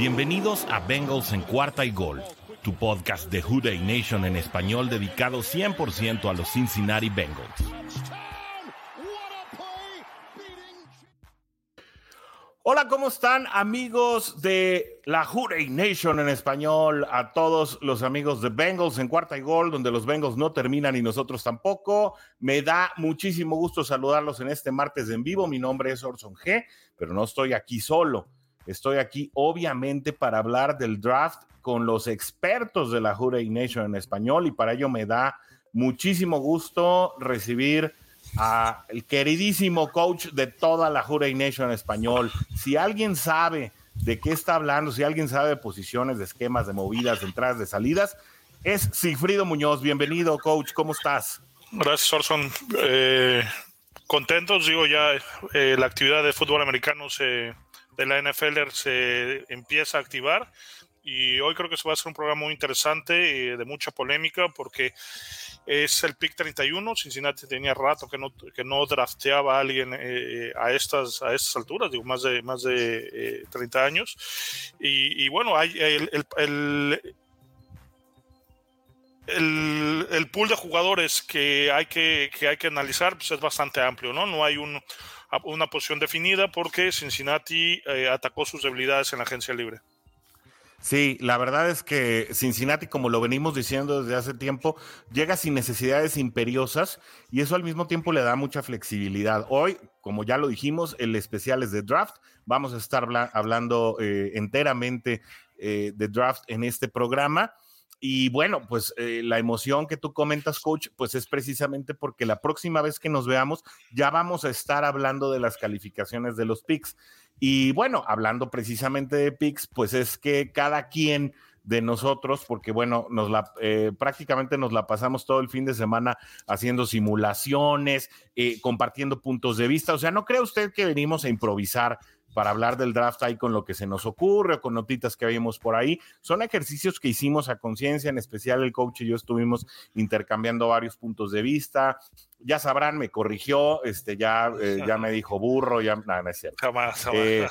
Bienvenidos a Bengals en cuarta y gol, tu podcast de Who Nation en español dedicado 100% a los Cincinnati Bengals. Hola, ¿cómo están amigos de la Hurray Nation en español? A todos los amigos de Bengals en cuarta y gol, donde los Bengals no terminan y nosotros tampoco. Me da muchísimo gusto saludarlos en este martes en vivo. Mi nombre es Orson G, pero no estoy aquí solo. Estoy aquí obviamente para hablar del draft con los expertos de la Hurray Nation en español y para ello me da muchísimo gusto recibir a el queridísimo coach de toda la Hurray Nation en español. Si alguien sabe de qué está hablando, si alguien sabe de posiciones, de esquemas, de movidas, de entradas, de salidas, es Sigfrido Muñoz. Bienvenido, coach. ¿Cómo estás? Gracias, Orson. Eh, contentos, digo, ya eh, la actividad de fútbol americano se de la NFL se empieza a activar y hoy creo que se va a ser un programa muy interesante y eh, de mucha polémica porque es el pick 31. Cincinnati tenía rato que no, que no drafteaba a alguien eh, a, estas, a estas alturas, digo, más de, más de 30 eh, años. Y, bueno, hay el, el, el, el, pool de jugadores que hay que, que hay que analizar pues es bastante amplio, ¿no? No hay un una posición definida porque Cincinnati eh, atacó sus debilidades en la agencia libre. Sí, la verdad es que Cincinnati, como lo venimos diciendo desde hace tiempo, llega sin necesidades imperiosas y eso al mismo tiempo le da mucha flexibilidad. Hoy, como ya lo dijimos, el especial es de draft. Vamos a estar hablando eh, enteramente eh, de draft en este programa. Y bueno, pues eh, la emoción que tú comentas, coach, pues es precisamente porque la próxima vez que nos veamos ya vamos a estar hablando de las calificaciones de los picks. Y bueno, hablando precisamente de picks, pues es que cada quien de nosotros, porque bueno, nos la eh, prácticamente nos la pasamos todo el fin de semana haciendo simulaciones, eh, compartiendo puntos de vista. O sea, no cree usted que venimos a improvisar para hablar del draft ahí con lo que se nos ocurre o con notitas que vimos por ahí. Son ejercicios que hicimos a conciencia, en especial el coach y yo estuvimos intercambiando varios puntos de vista. Ya sabrán, me corrigió, este, ya, eh, ya me dijo burro, ya, no, no es cierto. Jamás, jamás. Eh,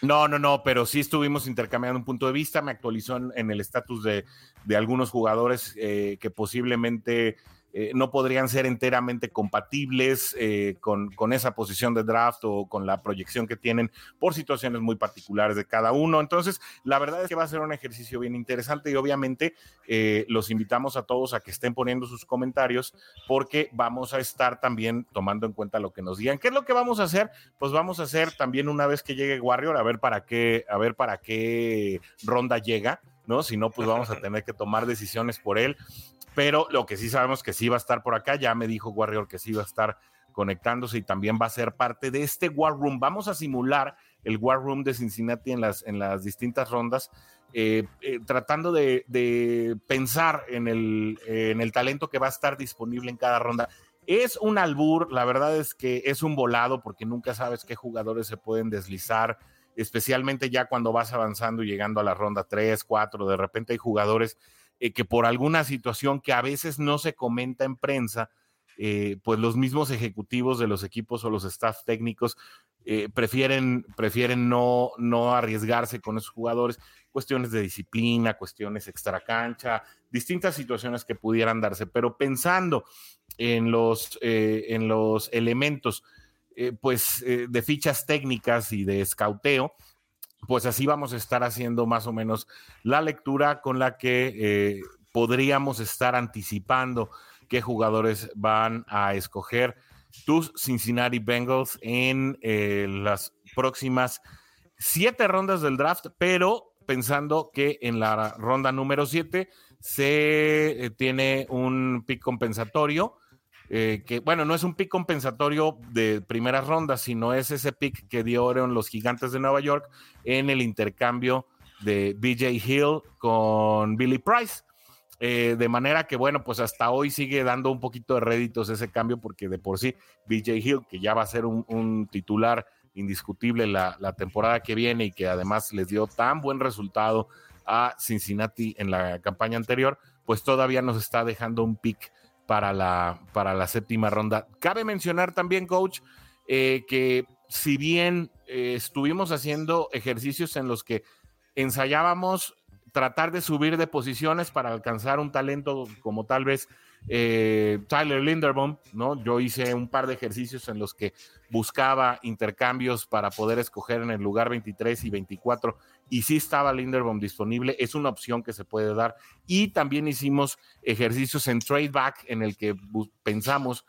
no, no, no, pero sí estuvimos intercambiando un punto de vista, me actualizó en, el estatus de, de, algunos jugadores eh, que posiblemente eh, no podrían ser enteramente compatibles eh, con, esa posición de draft o con la proyección que tienen por situaciones muy particulares de cada uno. Entonces, la verdad es que va a ser un ejercicio bien interesante y obviamente eh, los invitamos a todos a que estén poniendo sus comentarios porque vamos a estar también tomando en cuenta lo que nos digan. ¿Qué es lo que vamos a hacer? Pues vamos a hacer también una vez que llegue Warrior, a ver para qué, a ver para qué ronda llega. ¿No? Si no, pues vamos a tener que tomar decisiones por él pero lo que sí sabemos que sí va a estar por acá, ya me dijo Warrior que sí va a estar conectándose y también va a ser parte de este War Room. Vamos a simular el War Room de Cincinnati en las, en las distintas rondas, eh, eh, tratando de, pensar en el, en el talento que va a estar disponible en cada ronda. Es un albur, la verdad es que es un volado porque nunca sabes qué jugadores se pueden deslizar, especialmente ya cuando vas avanzando y llegando a la ronda 3, 4, de repente hay jugadores eh, que por alguna situación que a veces no se comenta en prensa, eh, pues los mismos ejecutivos de los equipos o los staff técnicos eh, prefieren, prefieren no, no arriesgarse con esos jugadores, cuestiones de disciplina, cuestiones extracancha, distintas situaciones que pudieran darse, pero pensando en los, en los elementos pues, de fichas técnicas y de escauteo, pues así vamos a estar haciendo más o menos la lectura con la que eh, podríamos estar anticipando qué jugadores van a escoger tus Cincinnati Bengals en eh, las próximas siete rondas del draft, pero pensando que en la ronda número siete se eh, tiene un pick compensatorio eh, que bueno, no es un pick compensatorio de primeras rondas, sino es ese pick que dieron los gigantes de Nueva York en el intercambio de BJ Hill con Billy Price. Eh, de manera que, bueno, pues hasta hoy sigue dando un poquito de réditos ese cambio, porque de por sí, BJ Hill, que ya va a ser un, titular indiscutible la, la, temporada que viene y que además les dio tan buen resultado a Cincinnati en la campaña anterior, pues todavía nos está dejando un pick para la, para la séptima ronda. Cabe mencionar también, coach, eh, que si bien eh, estuvimos haciendo ejercicios en los que ensayábamos tratar de subir de posiciones para alcanzar un talento como tal vez eh, Tyler Linderbaum, ¿no? Yo hice un par de ejercicios en los que buscaba intercambios para poder escoger en el lugar 23 y 24 y sí estaba Linderbaum disponible, es una opción que se puede dar. Y también hicimos ejercicios en trade back en el que pensamos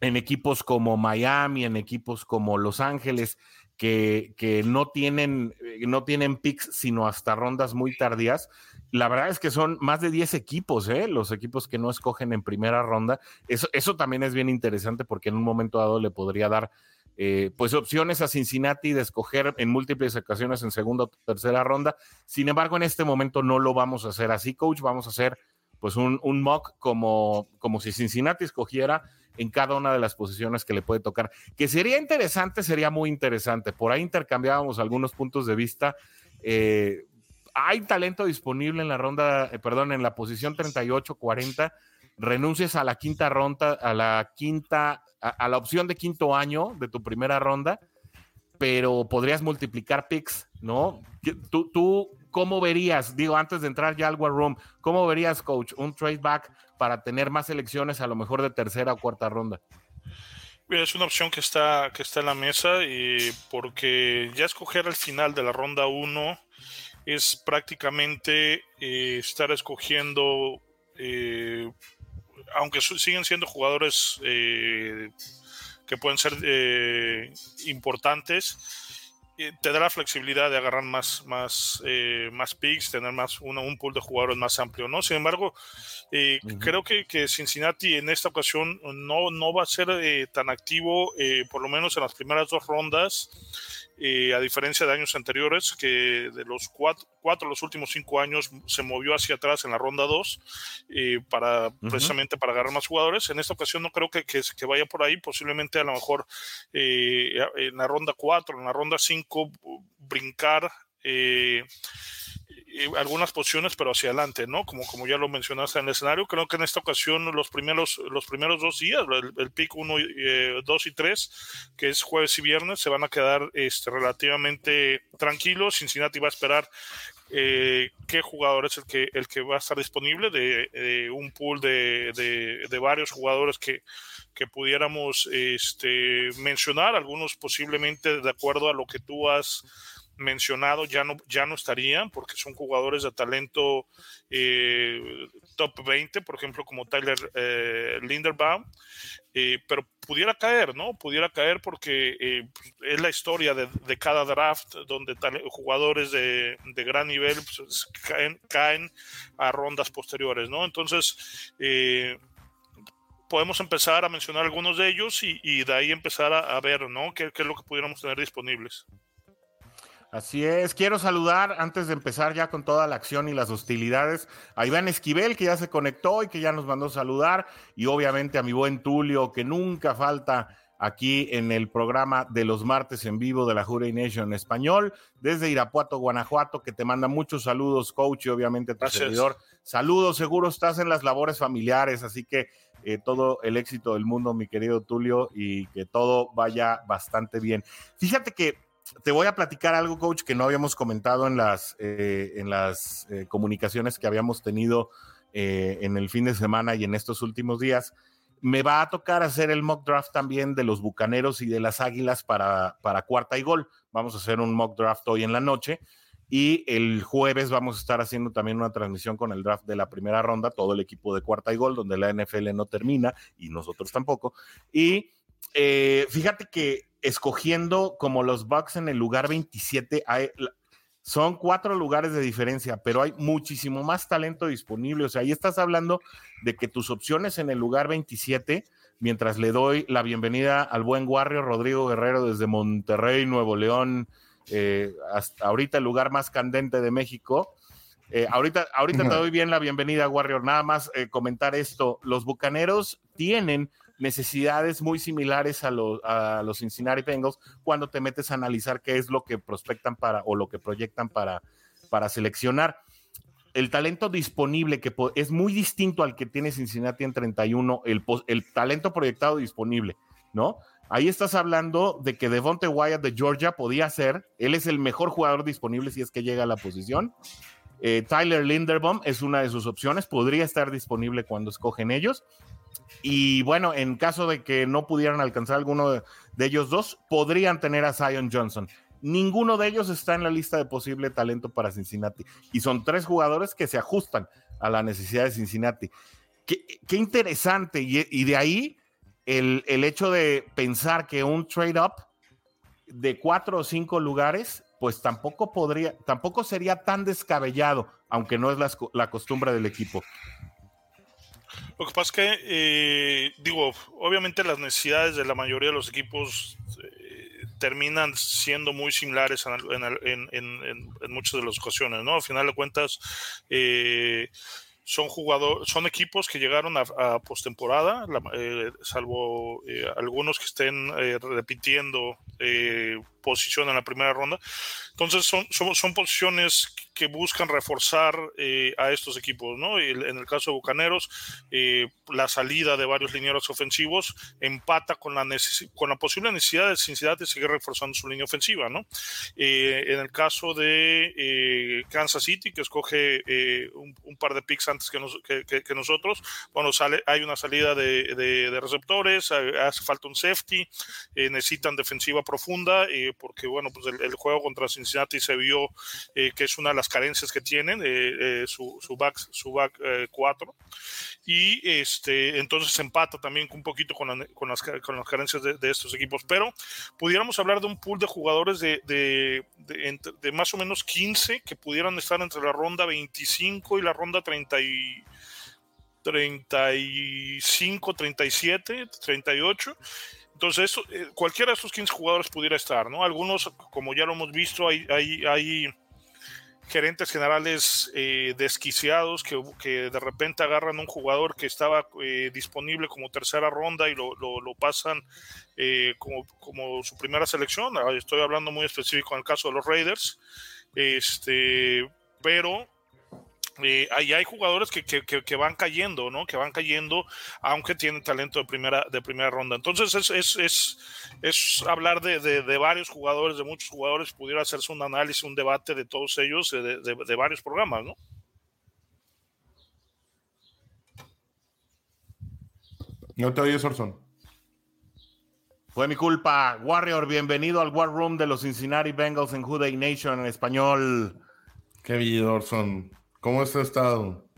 en equipos como Miami, en equipos como Los Ángeles, que, no, tienen, eh, no tienen picks, sino hasta rondas muy tardías. La verdad es que son más de 10 equipos, ¿eh? los equipos que no escogen en primera ronda. Eso, eso también es bien interesante porque en un momento dado le podría dar eh, pues opciones a Cincinnati de escoger en múltiples ocasiones en segunda o tercera ronda. Sin embargo, en este momento no lo vamos a hacer así, coach. Vamos a hacer pues un, mock como, como si Cincinnati escogiera en cada una de las posiciones que le puede tocar. Que sería interesante, sería muy interesante. Por ahí intercambiábamos algunos puntos de vista. Eh, hay talento disponible en la ronda, eh, perdón, en la posición 38-40 renuncias a la quinta ronda, a la quinta, a, la opción de quinto año de tu primera ronda, pero podrías multiplicar picks, ¿no? Tú, tú, ¿cómo verías, digo, antes de entrar ya al War Room, cómo verías, coach, un trade back para tener más elecciones a lo mejor de tercera o cuarta ronda? Es una opción que está, que está en la mesa y porque ya escoger al final de la ronda 1 es prácticamente eh, estar escogiendo eh, aunque siguen siendo jugadores eh, que pueden ser importantes, te da la flexibilidad de agarrar más, más, más picks, tener más un pool de jugadores más amplio, ¿no? Sin embargo, creo que, que, Cincinnati en esta ocasión no, no va a ser tan activo, por lo menos en las primeras dos rondas. A diferencia de años anteriores, que de los cuatro, cuatro los últimos cinco años se movió hacia atrás en la ronda 2 eh, para precisamente para agarrar más jugadores. En esta ocasión no creo que, que, vaya por ahí, posiblemente a lo mejor eh, en la ronda 4, en la ronda 5, brincar. Eh, algunas posiciones, pero hacia adelante, ¿no? Como, como ya lo mencionaste en el escenario, creo que en esta ocasión los primeros, los primeros dos días, el, el pick 1, 2 y 3, que es jueves y viernes, se van a quedar este, relativamente tranquilos. Cincinnati va a esperar eh, qué jugador es el que, el que va a estar disponible de, un pool de, de, varios jugadores que, que pudiéramos este, mencionar, algunos posiblemente de acuerdo a lo que tú has mencionado ya no, ya no estarían porque son jugadores de talento eh, top 20, por ejemplo, como Tyler eh, Linderbaum, eh, pero pudiera caer, ¿no? Pudiera caer porque es la historia de, cada draft donde jugadores de, gran nivel pues, caen, caen, a rondas posteriores, ¿no? Entonces, podemos empezar a mencionar algunos de ellos y, de ahí empezar a, ver, ¿no? ¿Qué, ¿Qué es lo que pudiéramos tener disponibles? Así es, quiero saludar antes de empezar ya con toda la acción y las hostilidades a Iván Esquivel, que ya se conectó y que ya nos mandó saludar, y obviamente a mi buen Tulio, que nunca falta aquí en el programa de los martes en vivo de la Jury Nation en español, desde Irapuato, Guanajuato, que te manda muchos saludos, coach, y obviamente a tu servidor. Saludos, seguro estás en las labores familiares, así que eh, todo el éxito del mundo, mi querido Tulio, y que todo vaya bastante bien. Fíjate que te voy a platicar algo, coach, que no habíamos comentado en las, eh, en las eh, comunicaciones que habíamos tenido eh, en el fin de semana y en estos últimos días. Me va a tocar hacer el mock draft también de los Bucaneros y de las Águilas para, para cuarta y gol. Vamos a hacer un mock draft hoy en la noche. Y el jueves vamos a estar haciendo también una transmisión con el draft de la primera ronda, todo el equipo de cuarta y gol, donde la NFL no termina y nosotros tampoco. Y fíjate que escogiendo como los Bucks en el lugar 27. son cuatro lugares de diferencia, pero hay muchísimo más talento disponible. O sea, ahí estás hablando de que tus opciones en el lugar 27, mientras le doy la bienvenida al buen Warrior Rodrigo Guerrero desde Monterrey, Nuevo León, eh, hasta ahorita el lugar más candente de México. Eh, ahorita ahorita te doy bien la bienvenida, Warrior. Nada más eh, comentar esto. Los Bucaneros tienen necesidades muy similares a los, a los Cincinnati Bengals cuando te metes a analizar qué es lo que prospectan para o lo que proyectan para, para seleccionar. El talento disponible que es muy distinto al que tiene Cincinnati en 31, el, el talento proyectado disponible, ¿no? Ahí estás hablando de que Devonte Wyatt de Georgia podía ser, él es el mejor jugador disponible si es que llega a la posición. Eh, Tyler Linderbaum es una de sus opciones, podría estar disponible cuando escogen ellos. Y bueno, en caso de que no pudieran alcanzar alguno de, ellos dos, podrían tener a Zion Johnson. Ninguno de ellos está en la lista de posible talento para Cincinnati. Y son tres jugadores que se ajustan a la necesidad de Cincinnati. Qué, interesante. Y, de ahí el, el, hecho de pensar que un trade-up de cuatro o cinco lugares, pues tampoco podría, tampoco sería tan descabellado, aunque no es la, la costumbre del equipo. Lo que pasa es que, eh, digo, obviamente las necesidades de la mayoría de los equipos eh, terminan siendo muy similares en, muchas de las ocasiones, ¿no? Al final de cuentas, eh, son jugadores, son equipos que llegaron a, postemporada, salvo algunos que estén repitiendo posición en la primera ronda. Entonces son, son, son posiciones que buscan reforzar eh, a estos equipos, ¿no? en el caso de Bucaneros, eh, la salida de varios linieros ofensivos empata con la, con la posible necesidad de Cincinnati de seguir reforzando su línea ofensiva, ¿no? Eh, en el caso de Kansas City, que escoge un, par de picks antes que, que, nosotros, bueno, sale, hay una salida de, de, receptores, hace falta un safety, necesitan defensiva profunda, porque, bueno, pues el, el, juego contra Cincinnati se vio que es una de las carencias que tienen, eh, eh, su, su, back, su back 4. Eh, y este, entonces empata también un poquito con, con, las, con las carencias de, estos equipos. Pero pudiéramos hablar de un pool de jugadores de, de, de, más o menos 15 que pudieran estar entre la ronda 25 y la ronda 30 y, 35, 37, 38. Entonces, cualquiera de estos 15 jugadores pudiera estar, ¿no? Algunos, como ya lo hemos visto, hay, gerentes generales eh, desquiciados que, de repente agarran un jugador que estaba eh, disponible como tercera ronda y lo, lo, pasan eh, como, como, su primera selección. Estoy hablando muy específico en el caso de los Raiders. Este, pero eh, ahí hay jugadores que, que, que, van cayendo, ¿no? Que van cayendo, aunque tienen talento de primera, de primera ronda. Entonces es, es, es, es hablar de, de, varios jugadores, de muchos jugadores, pudiera hacerse un análisis, un debate de todos ellos, de, de varios programas, ¿no? No te oyes, Orson. Fue mi culpa. Warrior, bienvenido al War Room de los Cincinnati Bengals en Who Nation en español. Qué bien, Orson. ¿Cómo has estado?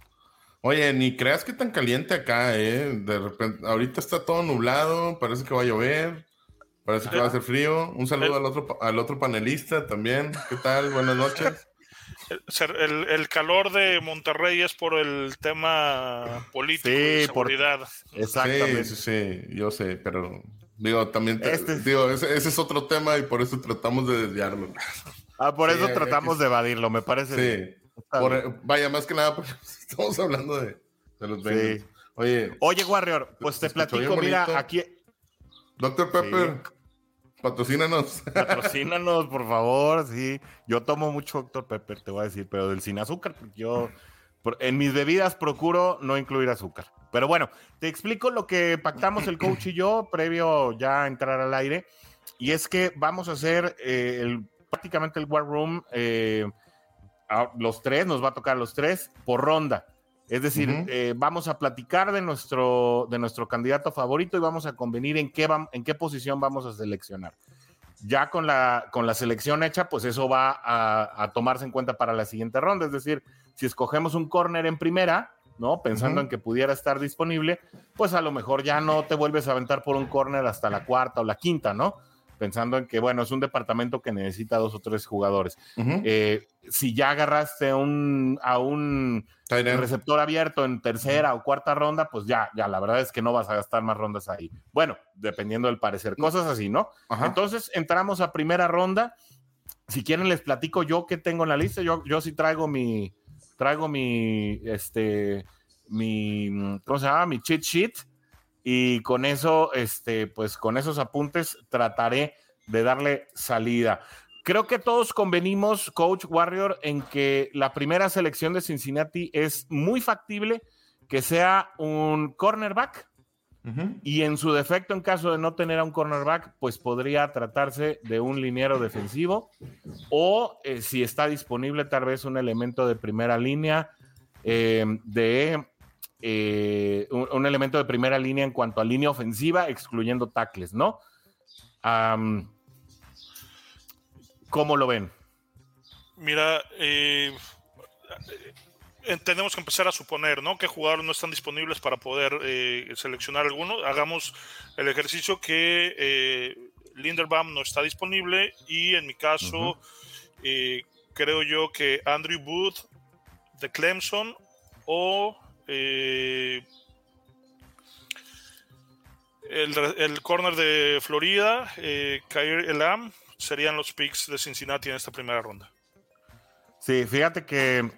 Oye, ni creas que tan caliente acá, ¿eh? De repente, ahorita está todo nublado, parece que va a llover, parece que va a hacer frío. Un saludo al otro, al otro panelista también. ¿Qué tal? Buenas noches. El, calor de Monterrey es por el tema político y seguridad. exactamente. Sí, sí, sí, yo sé, pero digo, también, este digo, ese, es otro tema y por eso tratamos de desviarlo. Ah, por eso tratamos de evadirlo, me parece. Sí vaya, más que nada, porque estamos hablando de, los Bengals. Oye, Oye, Warrior, pues te platico, mira, aquí. Doctor Pepper, patrocínanos. Patrocínanos, por favor, sí. Yo tomo mucho Doctor Pepper, te voy a decir, pero del sin azúcar, porque yo en mis bebidas procuro no incluir azúcar. Pero bueno, te explico lo que pactamos el coach y yo previo ya a entrar al aire. Y es que vamos a hacer eh, el, prácticamente el War Room. Eh, los tres, nos va a tocar los tres por ronda. Es decir, eh, vamos a platicar de nuestro, de nuestro candidato favorito y vamos a convenir en qué, en qué posición vamos a seleccionar. Ya con la, con la selección hecha, pues eso va a, tomarse en cuenta para la siguiente ronda. Es decir, si escogemos un corner en primera, ¿no? Pensando en que pudiera estar disponible, pues a lo mejor ya no te vuelves a aventar por un corner hasta la cuarta o la quinta, ¿no? Pensando en que, bueno, es un departamento que necesita dos o tres jugadores. Eh, si ya agarraste un, a un receptor abierto en tercera o cuarta ronda, pues ya, ya, la verdad es que no vas a gastar más rondas ahí. Bueno, dependiendo del parecer, cosas así, ¿no? Entonces entramos a primera ronda. Si quieren, les platico yo qué tengo en la lista. Yo, yo sí traigo mi, traigo mi, este, mi, ¿cómo se llama? Mi cheat sheet y con eso, este, pues con esos apuntes trataré de darle salida. Creo que todos convenimos, Coach Warrior, en que la primera selección de Cincinnati es muy factible que sea un cornerback. Y en su defecto, en caso de no tener a un cornerback, pues podría tratarse de un liniero defensivo o eh, si está disponible tal vez un elemento de primera línea eh, de eh, un, elemento de primera línea en cuanto a línea ofensiva, excluyendo tackles, ¿no? ¿Cómo lo ven? Mira, eh, tenemos que empezar a suponer, ¿no? Que jugadores no están disponibles para poder eh, seleccionar alguno. Hagamos el ejercicio que Linderbaum no está disponible y en mi caso creo yo que Andrew Booth de Clemson o el, el, corner de Florida, eh, Kair Elam, serían los picks de Cincinnati en esta primera ronda. Sí, fíjate que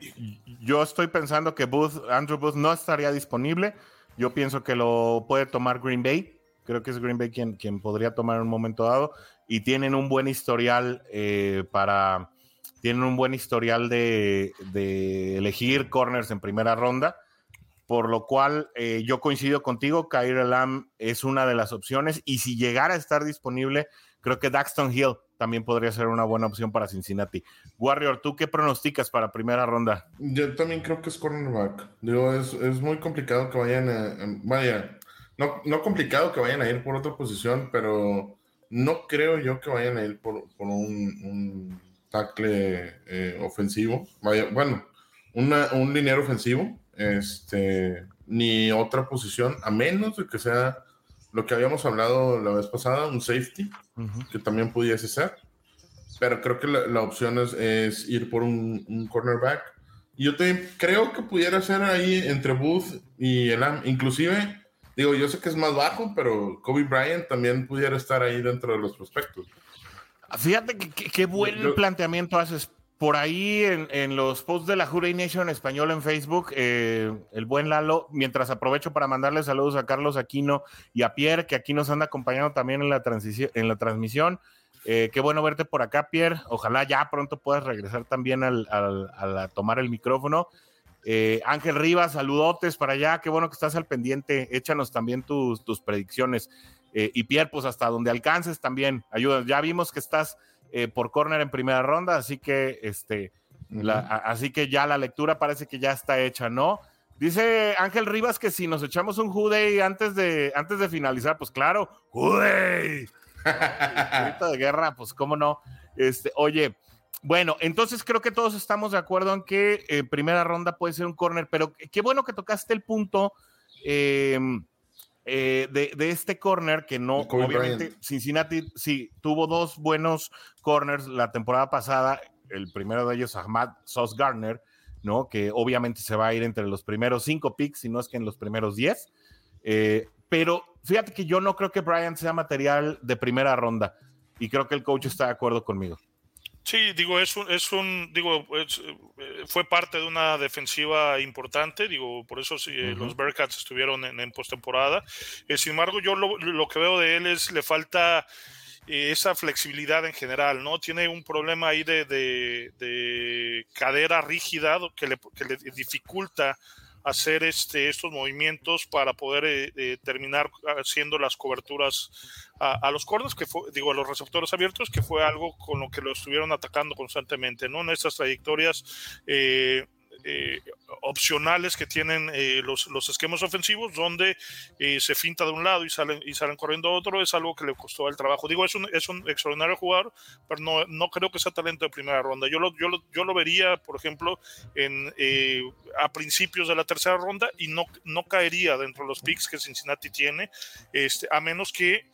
yo estoy pensando que Andrew Booth no estaría disponible. Yo pienso que lo puede tomar Green Bay. Creo que es Green Bay quien, quien podría tomar en un momento dado. Y tienen un buen historial eh, para. Tienen un buen historial de, de, elegir corners en primera ronda. Por lo cual eh, yo coincido contigo. Kyrie Lam es una de las opciones. Y si llegara a estar disponible, creo que Daxton Hill también podría ser una buena opción para Cincinnati. Warrior, ¿tú qué pronosticas para primera ronda? Yo también creo que es cornerback. Es, es muy complicado que vayan a, vaya, no, no complicado que vayan a ir por otra posición, pero no creo yo que vayan a ir por, por un, un, tackle eh, ofensivo. Bueno, una, un liniero ofensivo, este, ni otra posición, a menos de que sea lo que habíamos hablado la vez pasada, un safety, que también pudiese ser. Pero creo que la, opción es, ir por un, cornerback. Y yo te, creo que pudiera ser ahí entre Booth y Elam. Inclusive, digo, yo sé que es más bajo, pero Kobe Bryant también pudiera estar ahí dentro de los prospectos. Fíjate qué buen planteamiento haces por ahí en, los posts de la Juray Nation español en Facebook, eh, el buen Lalo, mientras aprovecho para mandarle saludos a Carlos Aquino y a Pierre, que aquí nos anda acompañando también en la, en la transmisión. Eh, qué bueno verte por acá, Pierre. Ojalá ya pronto puedas regresar también al, a tomar el micrófono. Eh, Ángel Rivas, saludotes para allá. Qué bueno que estás al pendiente. Échanos también tus, tus predicciones. y Pierre, pues hasta donde alcances también. Ayuda. Ya vimos que estás eh, por corner en primera ronda, así que este, así que ya la lectura parece que ya está hecha, ¿no? Dice Ángel Rivas que si nos echamos un Juday antes de, antes de finalizar, pues claro, Juday. Grito de guerra, pues cómo no. Este, oye, bueno, entonces creo que todos estamos de acuerdo en que eh, primera ronda puede ser un corner, pero qué bueno que tocaste el punto. Eh, eh, de, este corner que no, obviamente, Cincinnati sí tuvo dos buenos corners la temporada pasada. El primero de ellos, Ahmad Sos Garner, ¿no? Que obviamente se va a ir entre los primeros cinco picks, si no es que en los primeros diez. Eh, pero fíjate que yo no creo que Bryant sea material de primera ronda y creo que el coach está de acuerdo conmigo. Sí, digo, es un, es un digo, eh, fue parte de una defensiva importante, digo, por eso sí, eh, los Bearcats estuvieron en, en postemporada. Eh, sin embargo, yo lo, lo, que veo de él es le falta esa flexibilidad en general, ¿no? Tiene un problema ahí de, de, de cadera rígida que le, que le dificulta hacer este, estos movimientos para poder eh, eh, terminar haciendo las coberturas a, los corners, que fue, digo, a los receptores abiertos, que fue algo con lo que lo estuvieron atacando constantemente, ¿no? En estas trayectorias eh, eh, opcionales que tienen eh, los, los, esquemas ofensivos, donde eh, se finta de un lado y salen, y salen corriendo a otro, es algo que le costó el trabajo. Digo, es un, es un extraordinario jugador, pero no, no creo que sea talento de primera ronda. Yo lo, yo lo, yo lo vería, por ejemplo, en, a principios de la tercera ronda y no, no caería dentro de los picks que Cincinnati tiene, este, a menos que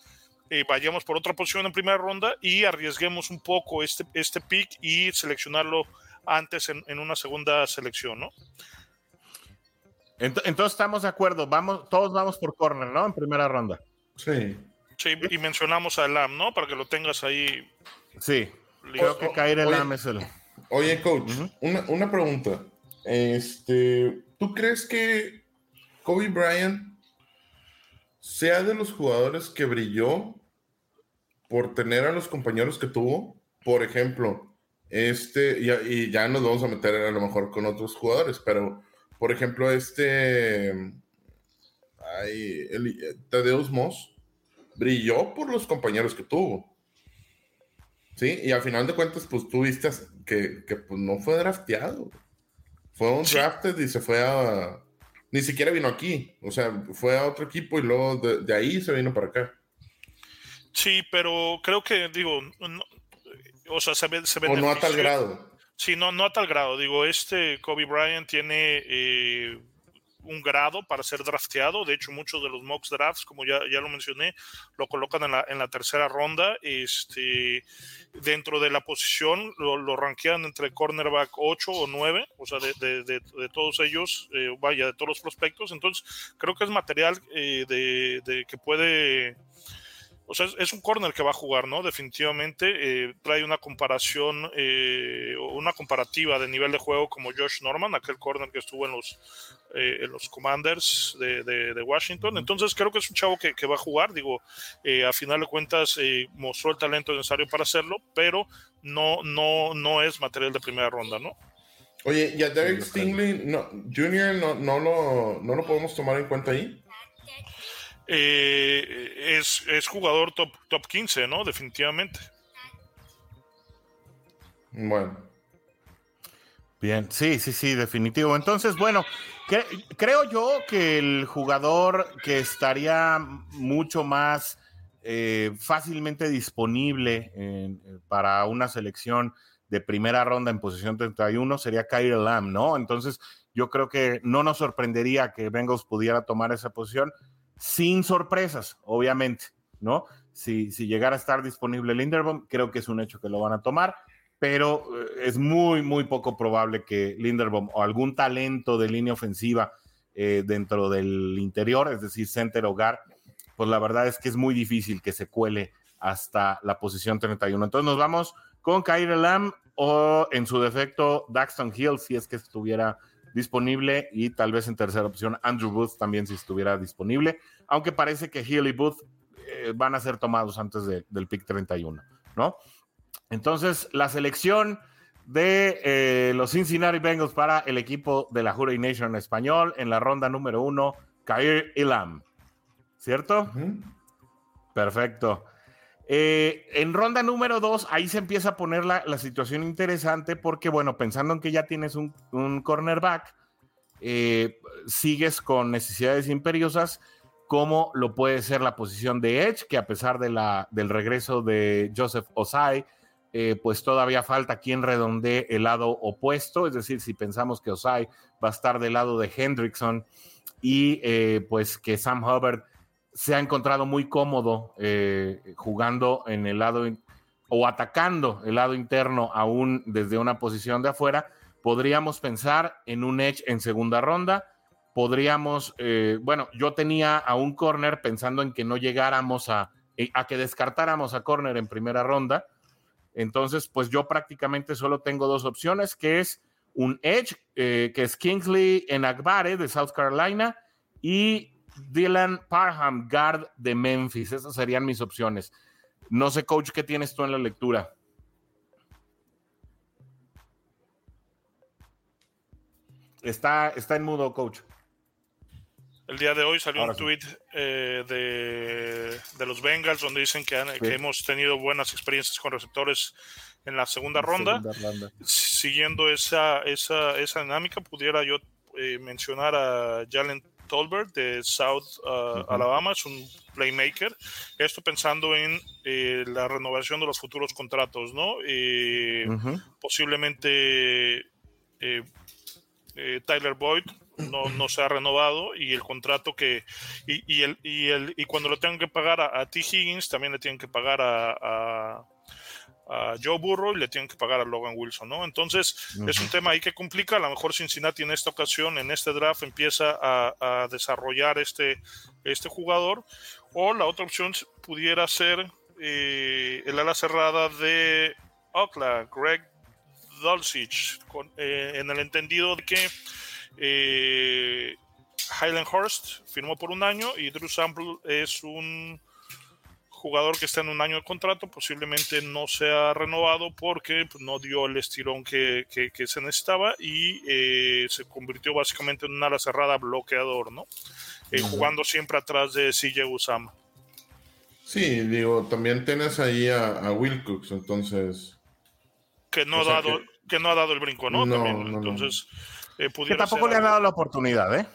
vayamos por otra posición en primera ronda y arriesguemos un poco este, este pick y seleccionarlo antes en, una segunda selección, ¿no? Entonces estamos de acuerdo, vamos, todos vamos por corner, ¿no? En primera ronda. Sí. Sí, y mencionamos a Lam, ¿no? Para que lo tengas ahí. Sí, creo que caer el Lam es el. Oye, coach, una, pregunta. Este, ¿tú crees que Kobe Bryant sea de los jugadores que brilló por tener a los compañeros que tuvo? Por ejemplo, este, y, ya nos vamos a meter a lo mejor con otros jugadores, pero por ejemplo, este, ay, el, Tadeusz Moss brilló por los compañeros que tuvo. Sí, y al final de cuentas, pues tú viste que, que pues, no fue drafteado. Fue un drafted y se fue a. Ni siquiera vino aquí. O sea, fue a otro equipo y luego de, ahí se vino para acá. Sí, pero creo que, digo, o sea, se, ve, se O no a tal grado. Sí, no, no a tal grado. Digo, este Kobe Bryant tiene eh, un grado para ser drafteado. De hecho, muchos de los mock drafts, como ya, ya lo mencioné, lo colocan en la, en la tercera ronda. Este, dentro de la posición lo, lo rankean entre cornerback 8 o 9, o sea, de, de, de, todos ellos, eh, vaya, de todos los prospectos. Entonces, creo que es material eh, de, que puede o sea, es, un corner que va a jugar, ¿no? Definitivamente eh, trae una comparación, eh, una comparativa de nivel de juego como Josh Norman, aquel corner que estuvo en los, eh, en los Commanders de, de, Washington. Entonces creo que es un chavo que, que va a jugar. Digo, a final de cuentas mostró el talento necesario para hacerlo, pero no, no, no es material de primera ronda, ¿no? Oye, ¿y a Derek Stingley no, Jr. No, no, lo, no lo podemos tomar en cuenta ahí? Eh, es, es, jugador top, top 15, ¿no? Definitivamente. Bueno. Bien, sí, sí, sí, definitivo. Entonces, bueno, creo yo que el jugador que estaría mucho más eh, fácilmente disponible para una selección de primera ronda en posición 31 sería Kyle Lamb, ¿no? Entonces, yo creo que no nos sorprendería que Bengals pudiera tomar esa posición sin sorpresas, obviamente, ¿no? Si, si llegara a estar disponible Linderbaum, creo que es un hecho que lo van a tomar, pero eh, es muy, muy poco probable que Linderbaum o algún talento de línea ofensiva eh, dentro del interior, es decir, center hogar, pues la verdad es que es muy difícil que se cuele hasta la posición 31. Entonces nos vamos con Kyrie Lamb o en su defecto Daxton Hill, si es que estuviera disponible y tal vez en tercera opción Andrew Booth también si estuviera disponible, aunque parece que Hill y Booth eh, van a ser tomados antes del pick 31, ¿no? Entonces, la selección de eh, los Cincinnati Bengals para el equipo de la Hurricane Nation español en la ronda número uno, Kair Ilam, ¿cierto? Perfecto. Eh, en ronda número dos, ahí se empieza a poner la, situación interesante porque, bueno, pensando en que ya tienes un, cornerback, eh, sigues con necesidades imperiosas, como lo puede ser la posición de Edge, que a pesar de la, del regreso de Joseph Osai, eh, pues todavía falta quien redondee el lado opuesto, es decir, si pensamos que Osai va a estar del lado de Hendrickson y pues que Sam Hubbard se ha encontrado muy cómodo eh, jugando en el lado o atacando el lado interno aún desde una posición de afuera. Podríamos pensar en un edge en segunda ronda. Podríamos, eh, bueno, yo tenía a un corner pensando en que no llegáramos a, eh, a que descartáramos a corner en primera ronda. Entonces, pues yo prácticamente solo tengo dos opciones, que es un edge, que es Kingsley en Akbare de South Carolina, y Dylan Parham, guard de Memphis. Esas serían mis opciones. No sé, coach, ¿qué tienes tú en la lectura? Está, está en mudo, coach. El día de hoy salió un tweet eh, de, los Bengals donde dicen que, hemos tenido buenas experiencias con receptores en la segunda, ronda. Siguiendo esa, esa, esa dinámica, pudiera yo eh, mencionar a Jalen Tolbert de South uh, Alabama, es un playmaker. Esto pensando en eh, la renovación de los futuros contratos, ¿no? Eh, posiblemente eh, Tyler Boyd no, no, se ha renovado y el contrato que y, el, y, el, y cuando lo tengan que pagar a, T. Higgins también le tienen que pagar a a Joe Burrow y le tienen que pagar a Logan Wilson, ¿no? Entonces, es un tema ahí que complica. A lo mejor Cincinnati en esta ocasión, en este draft, empieza a, desarrollar este, este jugador. O la otra opción pudiera ser eh, el ala cerrada de Oakland, Greg Dulcich, eh, en el entendido de que eh, Highland Horst firmó por un año y Drew Sample es un jugador que está en un año de contrato, posiblemente no sea renovado porque pues, no dio el estirón que, se necesitaba y eh, se convirtió básicamente en una ala cerrada bloqueador, ¿no? Eh, jugando siempre atrás de CJ Usama. Sí, digo, también tienes ahí a, Wilcox, entonces. Que no, ha dado, que... no ha dado el brinco, ¿no? entonces, eh, que tampoco le han dado la oportunidad, ¿eh?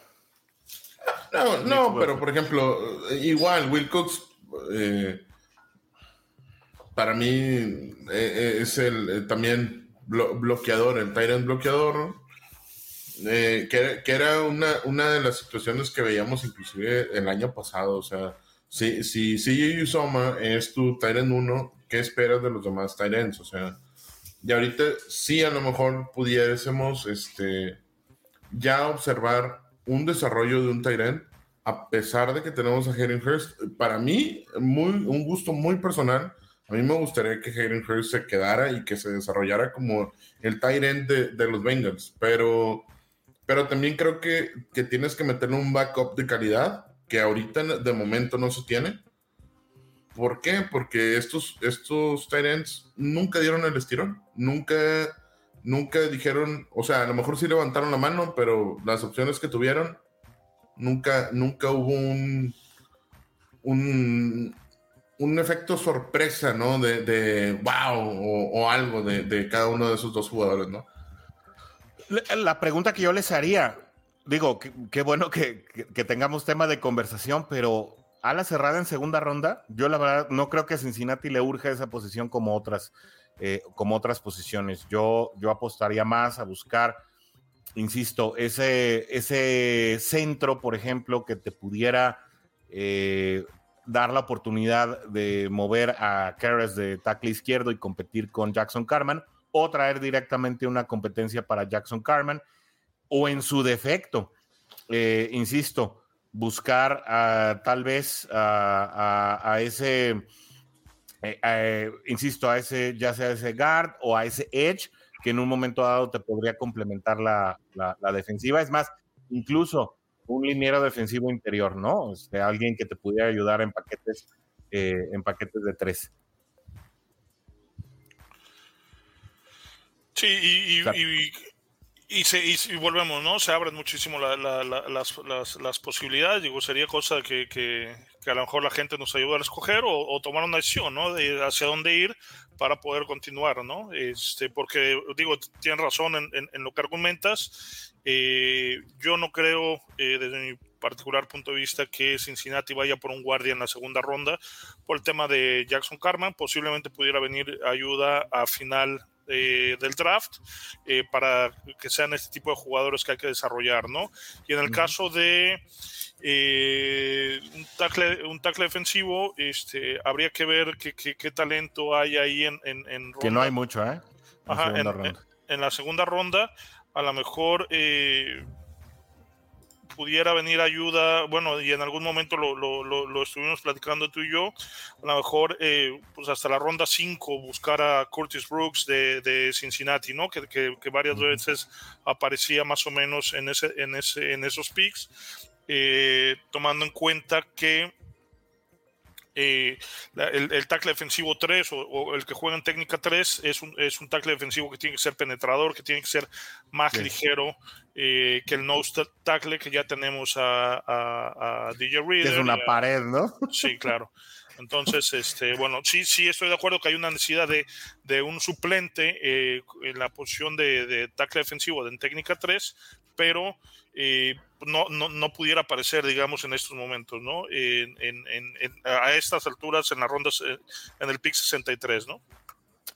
No, no, pero por ejemplo, igual, Wilcox eh, para mí eh, eh, es el también bloqueador, el Tyrant bloqueador, que, era una, una de las situaciones que veíamos inclusive el año pasado. O sea, si, si CJ Usoma es tu Tyrant 1, ¿qué esperas de los demás Tyrants? O sea, y ahorita sí a lo mejor pudiésemos este, ya observar un desarrollo de un Tyrant a pesar de que tenemos a Hayden Hurst, para mí, muy, un gusto muy personal, a mí me gustaría que Hayden Hurst se quedara y que se desarrollara como el tight end de, los Bengals, pero, pero también creo que, que, tienes que meterle un backup de calidad que ahorita de momento no se tiene. ¿Por qué? Porque estos, estos tight ends nunca dieron el estirón, nunca, nunca dijeron, o sea, a lo mejor sí levantaron la mano, pero las opciones que tuvieron Nunca, nunca hubo un, un, efecto sorpresa, ¿no? De, wow o, algo de, cada uno de esos dos jugadores, ¿no? La pregunta que yo les haría, digo, qué bueno que, tengamos tema de conversación, pero a la cerrada en segunda ronda, yo la verdad no creo que a Cincinnati le urge esa posición como otras, eh, como otras posiciones. Yo, yo apostaría más a buscar insisto, ese, ese centro, por ejemplo, que te pudiera eh, dar la oportunidad de mover a Karras de tackle izquierdo y competir con Jackson Carman, o traer directamente una competencia para Jackson Carman, o en su defecto, eh, insisto, buscar tal vez a, ese, eh, insisto, a ese, ya sea ese guard o a ese edge que en un momento dado te podría complementar la, defensiva. Es más, incluso un liniero defensivo interior, ¿no? Este, alguien que te pudiera ayudar en paquetes, eh, en paquetes de tres. Sí, y, y, volvemos, ¿no? Se abren muchísimo las, posibilidades. Digo, sería cosa que, que, a lo mejor la gente nos ayude a escoger o, tomar una decisión, ¿no? De hacia dónde ir para poder continuar, ¿no? Este, porque, digo, tienes razón en, lo que argumentas. Eh, yo no creo, eh, desde mi particular punto de vista, que Cincinnati vaya por un guardia en la segunda ronda por el tema de Jackson Carman. Posiblemente pudiera venir ayuda a final eh, del draft para que sean este tipo de jugadores que hay que desarrollar, ¿no? Y en el caso de eh, un, tackle, un tackle defensivo, este, habría que ver qué, qué, talento hay ahí en, en, Que no hay mucho, ¿eh? En, la segunda ronda, a lo mejor eh, pudiera venir ayuda, bueno, y en algún momento lo, lo, lo, estuvimos platicando tú y yo, a lo mejor eh, pues hasta la ronda 5 buscar a Curtis Brooks de, de Cincinnati, ¿no? Que, que, que varias veces aparecía más o menos en, ese, en, ese, en esos picks eh, tomando en cuenta que eh, el, tackle defensivo 3 o, el que juega en técnica 3 es un, es un tackle defensivo que tiene que ser penetrador, que tiene que ser más ligero eh, que el nose tackle que ya tenemos a, DJ Reader. Es una pared, ¿no? Sí, claro. Entonces, este, bueno, sí, sí estoy de acuerdo que hay una necesidad de, de un suplente en la posición de, de tackle defensivo de en técnica 3, pero no, no, no, pudiera aparecer, digamos, en estos momentos, ¿no? En, a estas alturas, en las rondas, eh, en el pick 63, ¿no?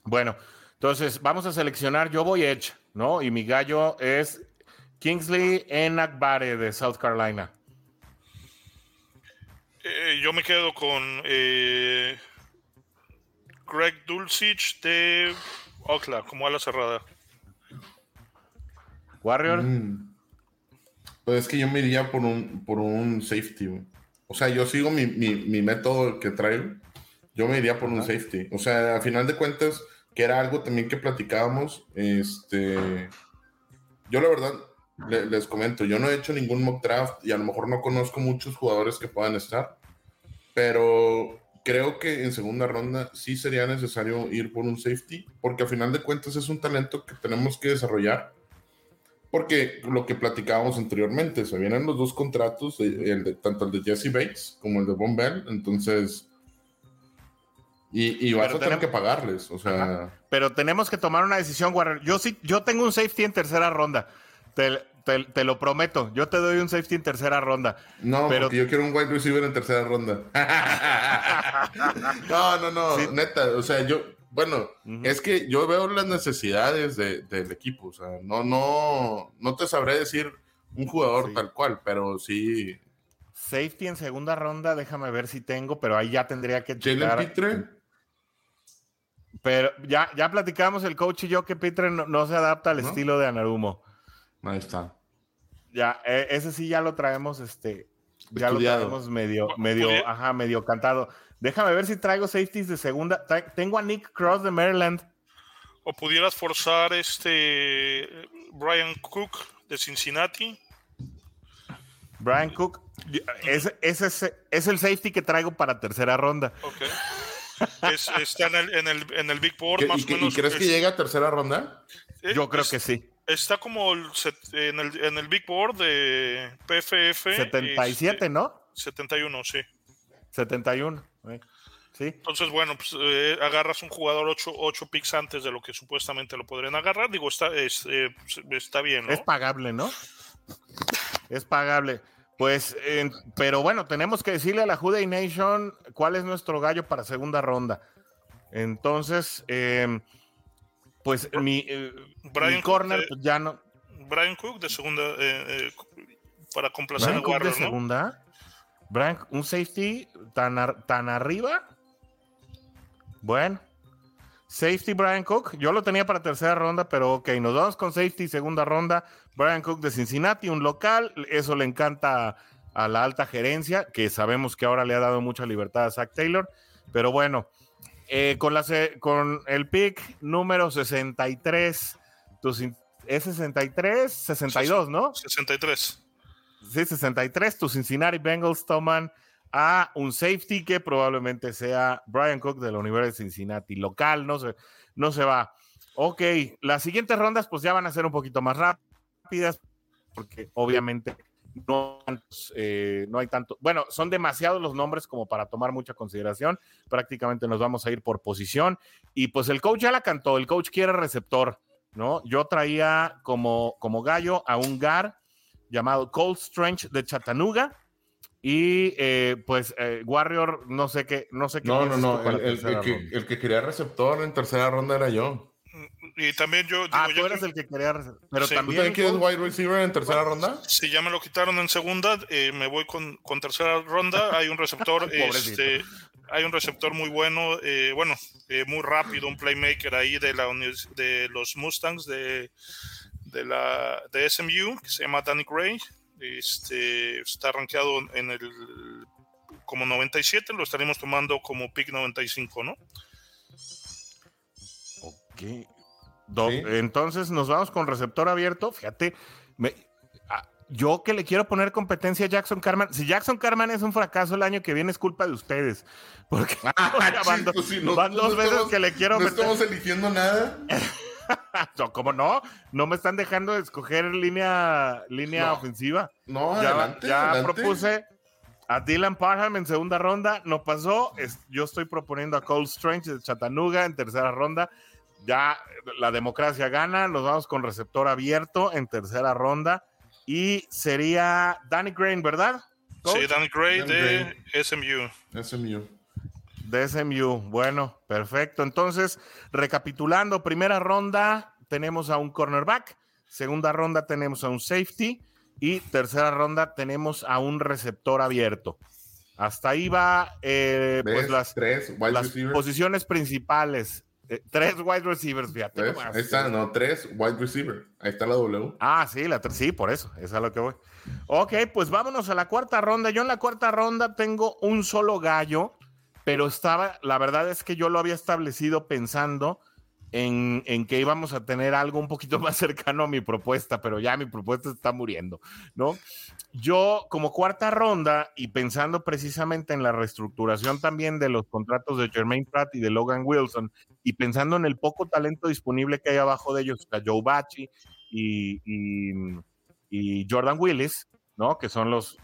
Bueno, entonces vamos a seleccionar, yo voy Edge, ¿no? Y mi gallo es Kingsley Enakbare de South Carolina. Eh, yo me quedo con eh, Greg Dulcich de Oakland, como a la cerrada. Warrior. Mm. Pues es que yo me iría por un, por un safety, O sea, yo sigo mi, mi, mi, método que traigo. Yo me iría por un safety. O sea, a final de cuentas, que era algo también que platicábamos. Este, yo la verdad les comento, yo no he hecho ningún mock draft y a lo mejor no conozco muchos jugadores que puedan estar, pero creo que en segunda ronda sí sería necesario ir por un safety, porque al final de cuentas es un talento que tenemos que desarrollar. Porque lo que platicábamos anteriormente, se vienen los dos contratos, el de, tanto el de Jesse Bates como el de Von Bell, entonces y, y vas a tener que pagarles, o sea. Pero tenemos que tomar una decisión, Warren. Yo sí, yo tengo un safety en tercera ronda. Te, te, lo prometo. Yo te doy un safety en tercera ronda. No, pero yo quiero un wide receiver en tercera ronda. no, no, no. Neta, o sea, yo, bueno, es que yo veo las necesidades de, del equipo. O sea, no, no, no te sabré decir un jugador tal cual, pero sí. Safety en segunda ronda, déjame ver si tengo, pero ahí ya tendría que Jalen Pitre. Pero ya, ya platicamos el coach y yo que Peter no, se adapta al estilo de Anarumo. Ahí está. Ya, e, ese sí ya lo traemos, este, ya lo traemos medio, medio, ajá, medio cantado. Déjame ver si traigo safeties de segunda. tengo a Nick Cross de Maryland. O pudieras forzar este Brian Cook de Cincinnati. Brian Cook, ese, ese es, el safety que traigo para tercera ronda. Okay está en el, en, el, en el Big Board, más o menos. ¿Y crees que llega a tercera ronda? Eh, Yo creo que sí. Está como en, el, en el Big Board de PFF. 77, este, ¿no? 71, sí. 71, sí. Entonces, bueno, pues eh, agarras un jugador 8, 8 picks antes de lo que supuestamente lo podrían agarrar. Digo, está, es, eh, está bien, ¿no? Es pagable, ¿no? Es pagable. Pues, pero bueno, tenemos que decirle a la Juday Nation cuál es nuestro gallo para segunda ronda. Entonces, em, pues mi, eh, Brian corner pues, ya no. Brian Cook de segunda eh, eh, para complacer Brian a Cook de segunda. Brian, un safety tan, tan arriba. Bueno, Safety Brian Cook, yo lo tenía para tercera ronda, pero ok, nos vamos con safety segunda ronda. Brian Cook de Cincinnati, un local, eso le encanta a la alta gerencia, que sabemos que ahora le ha dado mucha libertad a Zach Taylor, pero bueno, eh, con, la, con el pick número 63, es 63, 62, ¿no? 63. Sí, 63, tus Cincinnati Bengals toman a un safety que probablemente sea Brian Cook de la Universidad de Cincinnati, local, no se, no se va. Ok, las siguientes rondas pues ya van a ser un poquito más rápidas, porque obviamente no, eh, no hay tanto, bueno, son demasiados los nombres como para tomar mucha consideración, prácticamente nos vamos a ir por posición y pues el coach ya la cantó, el coach quiere receptor, ¿no? Yo traía como, como gallo a un GAR llamado Cold Strange de Chattanooga, y eh, pues eh, Warrior, no sé qué, no sé qué. No, no, no. El, que, quería receptor en tercera ronda era yo. Y también yo. ah, tú eres el que quería receptor. Pero también. ¿Tú también quieres wide receiver en tercera ronda? Sí, ya me lo quitaron en segunda. Eh, me voy con, con, tercera ronda. Hay un receptor. este, hay un receptor muy bueno. bueno, muy rápido. Un playmaker ahí de, la, de los Mustangs de, de, la, de SMU que se llama Danny Gray este, está rankeado en el como 97, lo estaremos tomando como pick 95, ¿no? Ok. Entonces nos vamos con receptor abierto. Fíjate, ah, yo que le quiero poner competencia a Jackson Carman. Si Jackson Carman es un fracaso el año que viene, es culpa de ustedes. Porque ah, van, dos veces que le quiero. No estamos eligiendo nada. ¿Cómo no? No me están dejando escoger línea, línea ofensiva. No, ya, adelante, ya propuse a Dylan Parham en segunda ronda. No pasó. yo estoy proponiendo a Cole Strange de Chattanooga en tercera ronda. Ya la democracia gana. Nos vamos con receptor abierto en tercera ronda. Y sería Danny Grain, ¿verdad? Sí, Danny Gray de SMU. SMU de SMU. Bueno, perfecto. Entonces, recapitulando, primera ronda tenemos a un cornerback, segunda ronda tenemos a un safety y tercera ronda tenemos a un receptor abierto. Hasta ahí va eh, pues las, tres posiciones principales. Eh, tres wide receivers, fíjate. Ahí está, no, tres wide receivers. Ahí está la W. Ah, sí, la sí, por eso, es a lo que voy. Ok, pues vámonos a la cuarta ronda. Yo en la cuarta ronda tengo un solo gallo pero estaba, la verdad es que yo lo había establecido pensando en, en, que íbamos a tener algo un poquito más cercano a mi propuesta, pero ya mi propuesta está muriendo, ¿no? Yo, como cuarta ronda y pensando precisamente en la reestructuración también de los contratos de Jermaine Pratt y de Logan Wilson, y pensando en el poco talento disponible que hay abajo de ellos, Joe Bachi y, y, y, Jordan Willis, ¿no? Que son los,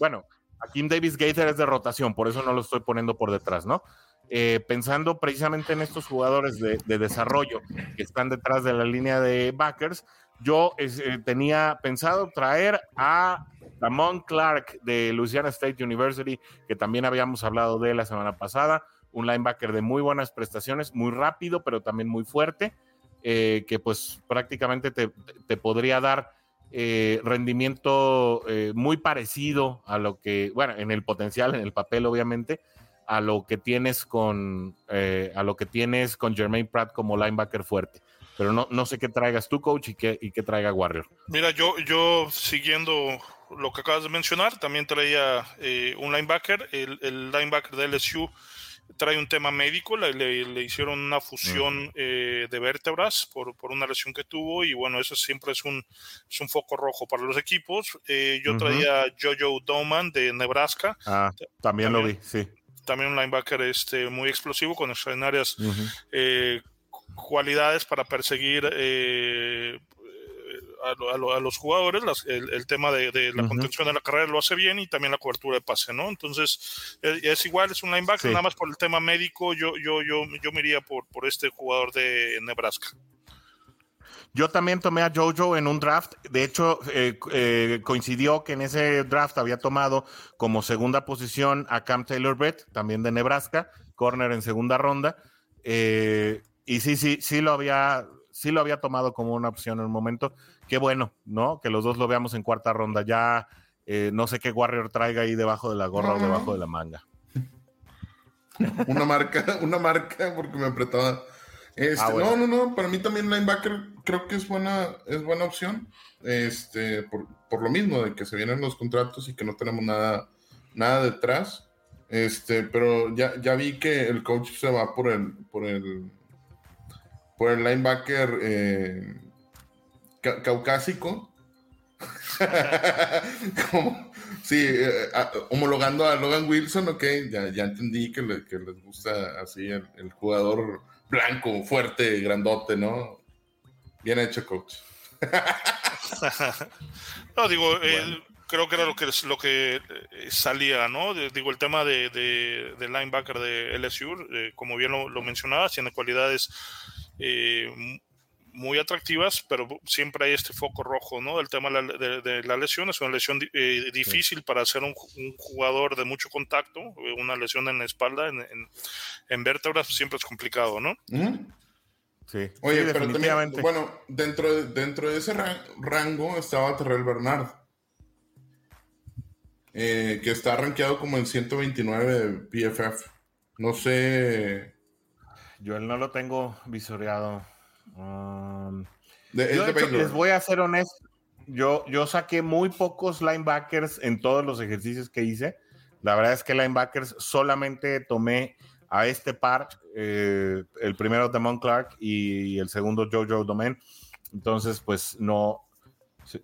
bueno, a Kim Davis Gaither es de rotación, por eso no lo estoy poniendo por detrás, ¿no? Eh, pensando precisamente en estos jugadores de, desarrollo que están detrás de la línea de backers, yo eh, tenía pensado traer a Damon Clark de Louisiana State University, que también habíamos hablado de la semana pasada, un linebacker de muy buenas prestaciones, muy rápido, pero también muy fuerte, eh, que pues prácticamente te, te podría dar rendimiento muy parecido a lo que, bueno, en el potencial, en el papel obviamente, a lo que tienes con eh, a lo que tienes con Jermaine Pratt como linebacker fuerte. Pero no, no sé qué traigas tú, coach, y qué, y qué traiga Warrior. Mira, yo, yo siguiendo lo que acabas de mencionar, también traía eh, un linebacker, el, el, linebacker de LSU trae un tema médico, le, le, hicieron una fusión eh, de vértebras por, por, una lesión que tuvo y bueno, eso siempre es un, es un foco rojo para los equipos. yo traía Jojo Doman de Nebraska. Ah, también, también lo vi, sí también un linebacker este, muy explosivo con extraordinarias eh, cualidades para perseguir eh, a, los jugadores. el, tema de, la contención de la carrera lo hace bien y también la cobertura de pase, ¿no? Entonces es, igual, es un linebacker, nada más por el tema médico. Yo, yo, yo, yo me iría por, por este jugador de Nebraska. Yo también tomé a Jojo en un draft. De hecho, eh, eh, coincidió que en ese draft había tomado como segunda posición a Cam Taylor Brett, también de Nebraska, corner en segunda ronda. Eh, y sí, sí, sí lo había, sí lo había tomado como una opción en un momento. Qué bueno, ¿no? Que los dos lo veamos en cuarta ronda. Ya no sé qué Warrior traiga ahí debajo de la gorra o debajo de la manga. Una marca, una marca, porque me apretaba este, ah, no, no, no, para mí también linebacker creo que es buena, es buena opción. Este, por, lo mismo, de que se vienen los contratos y que no tenemos nada, nada detrás. Este, pero ya, ya vi que el coach se va por el, por el, por el linebacker eh, caucásico. sí, eh, homologando a Logan Wilson, ok, ya, ya entendí que, les gusta así el jugador blanco, fuerte, grandote, ¿no? Bien hecho, coach. no, digo, creo que era lo que, lo que eh, salía, ¿no? digo, el tema de, de, linebacker de LSU, eh, como bien lo, lo mencionabas, tiene cualidades eh, muy atractivas, pero siempre hay este foco rojo, ¿no? El tema de la, lesión es una lesión eh, difícil para ser un, jugador de mucho contacto, eh, una lesión en la espalda, en, en, vértebras, siempre es complicado, ¿no? Sí. Oye, pero también, bueno, dentro de, dentro de ese rango estaba Terrell Bernard, eh, que está rankeado como en 129 de PFF. No sé. Yo él no lo tengo visoreado. Um, les voy a ser honesto. Yo, yo saqué muy pocos linebackers en todos los ejercicios que hice. La verdad es que linebackers solamente tomé a este par, eh, el primero Demon Clark y el segundo Jojo Domen. Entonces, pues no,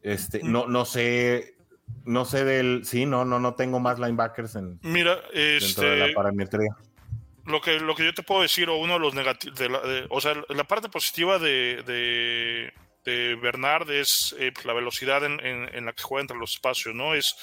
este, no, no sé, no sé del, sí, no, no, no tengo más linebackers en, Mira, dentro de la este, parametría lo que, lo que yo te puedo decir, o uno de los negativos, o sea, la parte positiva de, de, Bernard es eh, pues, la velocidad en, en, la que juega entre los espacios, ¿no? Es,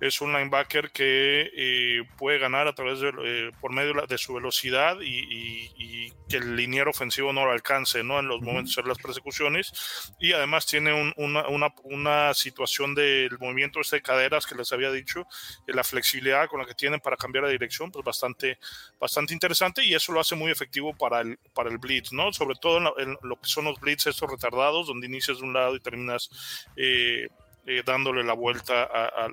es un linebacker que eh, puede ganar a través de, eh, por medio de su velocidad y, que el liniero ofensivo no lo alcance ¿no? en los momentos de las persecuciones. Y además tiene una, una, una, situación del movimiento de caderas que les había dicho, la flexibilidad con la que tienen para cambiar de dirección, pues bastante, bastante interesante y eso lo hace muy efectivo para el, para el blitz, ¿no? sobre todo en lo, que son los blitz estos retardados, donde inicias de un lado y terminas... Eh, eh, dándole la vuelta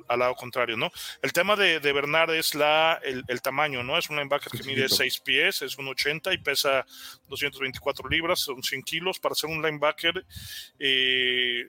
al lado contrario, ¿no? El tema de, Bernard es la, el, tamaño, ¿no? Es un linebacker que mide 6 pies, es un 80 y pesa 224 libras, son 100 kilos. Para ser un linebacker eh,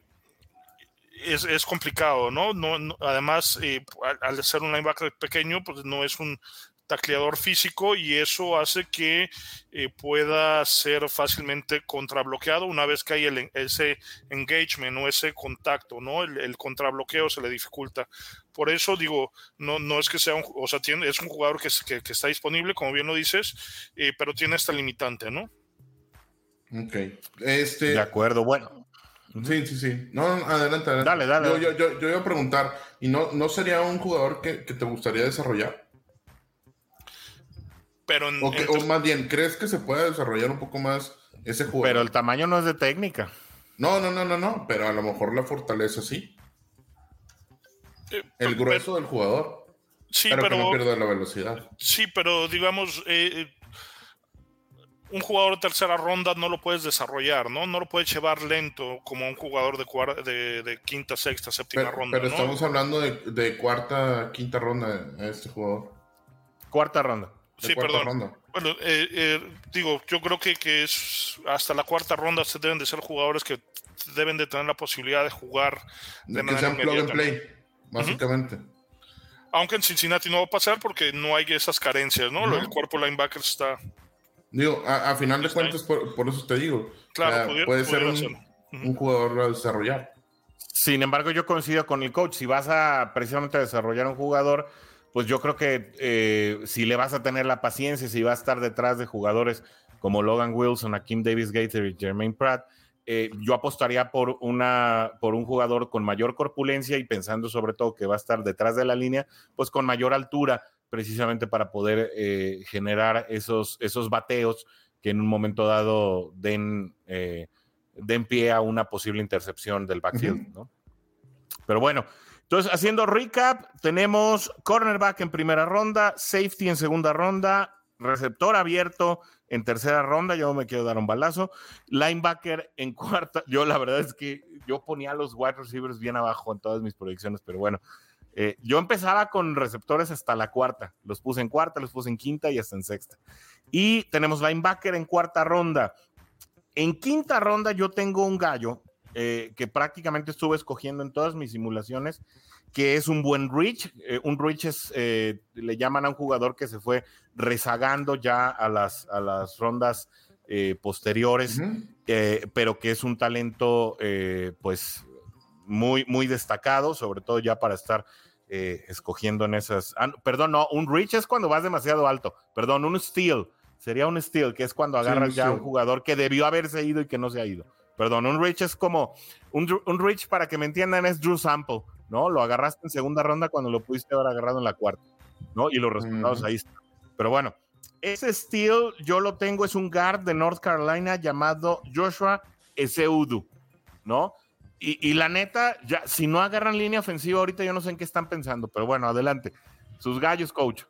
es, complicado, ¿no? no, además, eh, al, ser un linebacker pequeño, pues no es un tacleador físico y eso hace que eh, pueda ser fácilmente contrabloqueado una vez que hay el, ese engagement o ese contacto, ¿no? El, contrabloqueo se le dificulta. Por eso digo, no, no es que sea un, o sea, tiene, es un jugador que, que, está disponible, como bien lo dices, eh, pero tiene esta limitante, ¿no? Ok. Este... De acuerdo, bueno. Sí, sí, sí. No, adelante, adelante. Dale, dale. Yo, yo, yo, iba a preguntar, ¿y no, no sería un jugador que, que te gustaría desarrollar? Pero o, más bien, ¿crees que se puede desarrollar un poco más ese jugador? Pero el tamaño no es de técnica. No, no, no, no, no. Pero a lo mejor la fortaleza sí. Eh, el grueso del jugador. Sí, pero, pero que no pierda la velocidad. Sí, pero digamos, eh, eh, un jugador de tercera ronda no lo puedes desarrollar, ¿no? No lo puedes llevar lento como un jugador de, de, de quinta, sexta, séptima ronda. Pero estamos hablando de, de, cuarta, quinta ronda a este jugador. Cuarta ronda. Sí, perdón. Bueno, eh, eh, digo, yo creo que, que, es hasta la cuarta ronda se deben de ser jugadores que deben de tener la posibilidad de jugar de, que sean plug and play, básicamente. Aunque en Cincinnati no va a pasar porque no hay esas carencias, ¿no? El cuerpo linebacker está. Digo, a, final de cuentas, por, eso te digo. Claro, puede ser un, un, jugador a desarrollar. Sin embargo, yo coincido con el coach. Si vas a precisamente desarrollar un jugador pues yo creo que eh, si le vas a tener la paciencia, si va a estar detrás de jugadores como Logan Wilson, Akim Davis Gator y Jermaine Pratt, eh, yo apostaría por, una, por un jugador con mayor corpulencia y pensando sobre todo que va a estar detrás de la línea, pues con mayor altura, precisamente para poder eh, generar esos, esos bateos que en un momento dado den, den pie a una posible intercepción del backfield, ¿no? Pero bueno, entonces, haciendo recap, tenemos cornerback en primera ronda, safety en segunda ronda, receptor abierto en tercera ronda, yo me quiero dar un balazo, linebacker en cuarta, yo la verdad es que yo ponía los wide receivers bien abajo en todas mis proyecciones, pero bueno, eh, yo empezaba con receptores hasta la cuarta, los puse en cuarta, los puse en quinta y hasta en sexta. Y tenemos linebacker en cuarta ronda. En quinta ronda yo tengo un gallo eh, que prácticamente estuve escogiendo en todas mis simulaciones, que es un buen reach. Eh, un reach es, eh, le llaman a un jugador que se fue rezagando ya a las, a las rondas posteriores, pero que es un talento pues muy, muy destacado, sobre todo ya para estar escogiendo en esas. Ah, perdón, no, un reach es cuando vas demasiado alto. Perdón, un steal. Sería un steal, que es cuando agarras ya a un jugador que debió haberse ido y que no se ha ido. Perdón, un reach es como, un, un reach para que me entiendan es Drew Sample, ¿no? Lo agarraste en segunda ronda cuando lo pudiste haber agarrado en la cuarta, ¿no? Y los resultados ahí están. Pero bueno, ese steel yo lo tengo, es un guard de North Carolina llamado Joshua Eseudu, ¿no? Y, y, la neta, ya, si no agarran línea ofensiva ahorita, yo no sé en qué están pensando, pero bueno, adelante. Sus gallos, coach.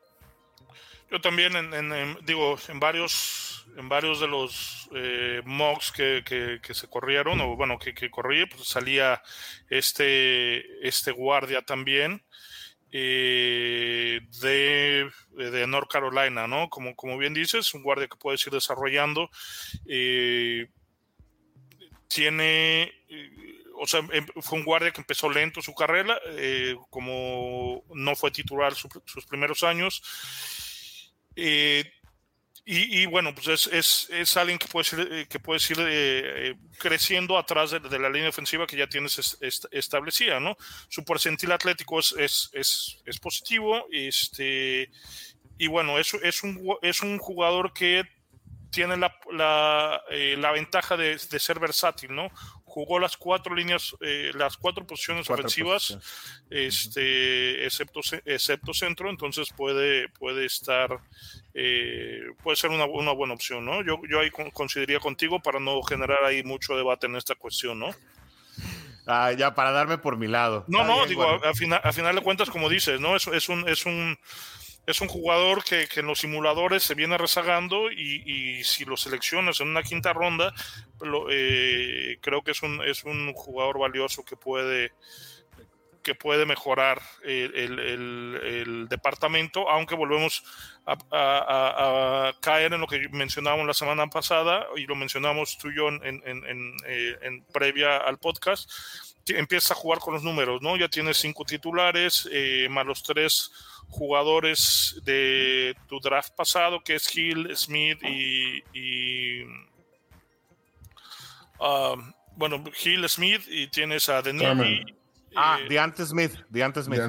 Yo también, en, digo, en varios, en varios de los eh, mocks que, que, se corrieron, o bueno, que, que corrí, pues salía este, este guardia también eh, de, de, North Carolina, ¿no? Como, como bien dices, un guardia que puedes ir desarrollando. Eh, tiene o sea, em, fue un guardia que empezó lento su carrera, como no fue titular sus primeros años, eh, y, bueno, pues es, es, es, alguien que puede ir, eh, que puede ir eh, creciendo atrás de, la línea ofensiva que ya tienes establecida, ¿no? Su percentil atlético es, es, es, positivo, este, y bueno, es, es, un, es un jugador que tiene la, la, la ventaja de, de, ser versátil, ¿no? Jugó las cuatro líneas, eh, las cuatro posiciones ofensivas, este, excepto, excepto centro, entonces puede, puede estar, eh, puede ser una, una, buena opción, ¿no? Yo, yo ahí consideraría contigo para no generar ahí mucho debate en esta cuestión, ¿no? Ah, ya, para darme por mi lado. No, no, digo, a, final, a final de cuentas, como dices, ¿no? Es, es un, es un es un jugador que, en los simuladores se viene rezagando y, si lo seleccionas en una quinta ronda, eh, creo que es un, es un jugador valioso que puede, que puede mejorar el, departamento, aunque volvemos a, caer en lo que mencionábamos la semana pasada y lo mencionamos tú y yo en, en, en, previa al podcast. Empieza a jugar con los números, ¿no? Ya tienes cinco titulares, más los tres jugadores de tu draft pasado, que es Hill, Smith y, um, bueno, Hill, Smith y tienes a Denigi. Ah, eh, Deante Smith, Deante Smith.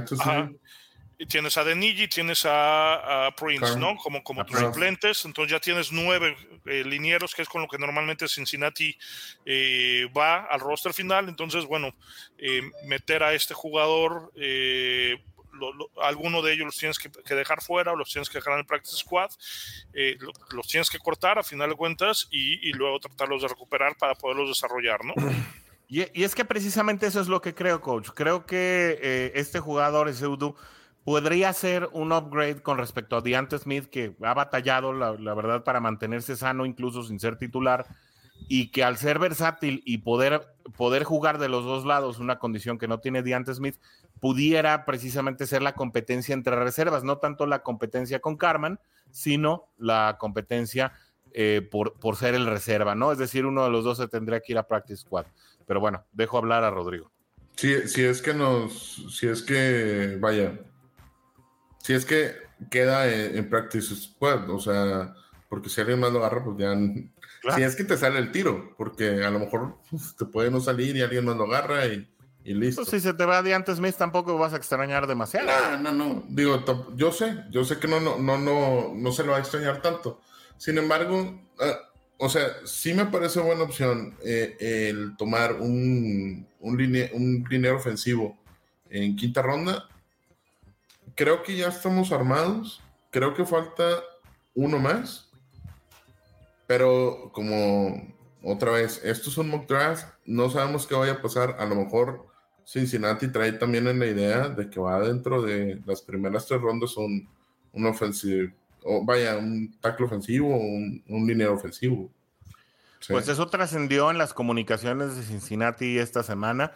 Y tienes a Denigi, tienes a, Prince, ¿no? Como, como tus suplentes. Entonces ya tienes nueve eh, linieros, que es con lo que normalmente Cincinnati eh, va al roster final. Entonces, bueno, meter a este jugador alguno de ellos los tienes que, dejar fuera o los tienes que dejar en el practice squad, eh, los tienes que cortar a final de cuentas y, luego tratarlos de recuperar para poderlos desarrollar, ¿no? Y, es que precisamente eso es lo que creo, coach. Creo que eh, este jugador, Seudu, podría ser un upgrade con respecto a Deante Smith, que ha batallado, la, la, verdad, para mantenerse sano, incluso sin ser titular, y que al ser versátil y poder, poder jugar de los dos lados, una condición que no tiene Deante Smith, pudiera precisamente ser la competencia entre reservas, no tanto la competencia con Carman, sino la competencia eh, por, por, ser el reserva, ¿no? Es decir, uno de los dos se tendría que ir a Practice Squad. Pero bueno, dejo hablar a Rodrigo. Si, si es que nos, si es que, vaya, si es que queda en, Practice Squad, o sea, porque si alguien más lo agarra, pues ya... Si es que te sale el tiro, porque a lo mejor pues, te puede no salir y alguien más lo agarra y y listo. Pues si se te va de antes Smith, tampoco vas a extrañar demasiado. No, no, no. Digo, yo sé, yo sé que no, no, no, no, no se lo va a extrañar tanto. Sin embargo, ah, o sea, sí me parece buena opción eh, el tomar un, un, un ofensivo en quinta ronda. Creo que ya estamos armados. Creo que falta uno más. Pero como otra vez, esto es un mock draft. No sabemos qué vaya a pasar. A lo mejor Cincinnati trae también en la idea de que va dentro de las primeras tres rondas un, un ofensivo, o vaya, un tackle ofensivo o un, un ofensivo. Pues eso trascendió en las comunicaciones de Cincinnati esta semana,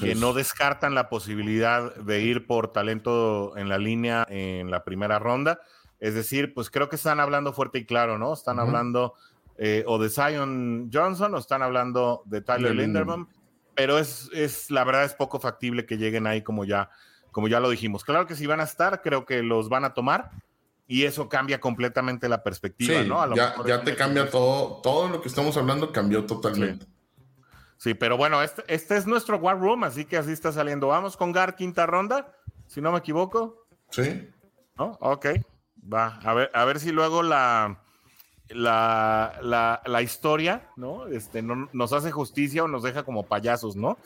que no descartan la posibilidad de ir por talento en la línea en la primera ronda. Es decir, pues creo que están hablando fuerte y claro, ¿no? Están hablando eh, o de Zion Johnson o están hablando de Tyler Linderman pero es, es, la verdad es poco factible que lleguen ahí como ya, como ya lo dijimos. Claro que si van a estar, creo que los van a tomar y eso cambia completamente la perspectiva, ¿no? ya, ya te cambia todo, todo lo que estamos hablando cambió totalmente. Sí. pero bueno, este, este es nuestro War Room, así que así está saliendo. Vamos con Gar, quinta ronda, si no me equivoco. Sí. ¿No? Ok, va, a ver, a ver si luego la, la, la, historia, ¿no? Este, no nos hace justicia o nos deja como payasos, ¿no?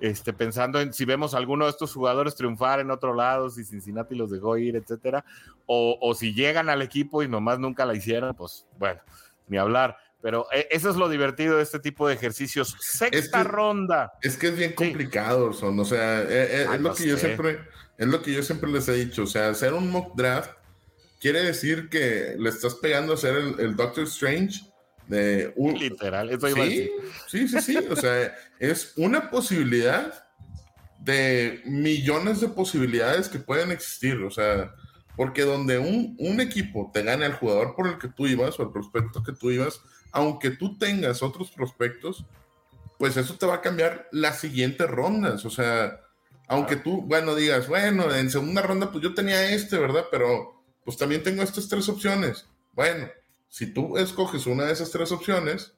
Este, pensando en si vemos a alguno de estos jugadores triunfar en otro lado, si Cincinnati los dejó ir, etcétera, o, si llegan al equipo y nomás nunca la hicieron, pues bueno, ni hablar. Pero eh, eso es lo divertido de este tipo de ejercicios. Sexta ronda. Es que es bien complicado, son, o sea, eh, eh, es, lo que yo siempre, es lo que yo siempre les he dicho, o sea, hacer un mock draft quiere decir que le estás pegando a ser el, Doctor Strange de un... Literal, eso iba sí, Sí, sí, sí, o sea, es una posibilidad de millones de posibilidades que pueden existir, o sea, porque donde un, un equipo te gane al jugador por el que tú ibas o el prospecto que tú ibas, aunque tú tengas otros prospectos, pues eso te va a cambiar las siguientes rondas, o sea, aunque tú, bueno, digas, bueno, en segunda ronda, pues yo tenía este, ¿verdad? Pero pues también tengo estas tres opciones. Bueno, si tú escoges una de esas tres opciones,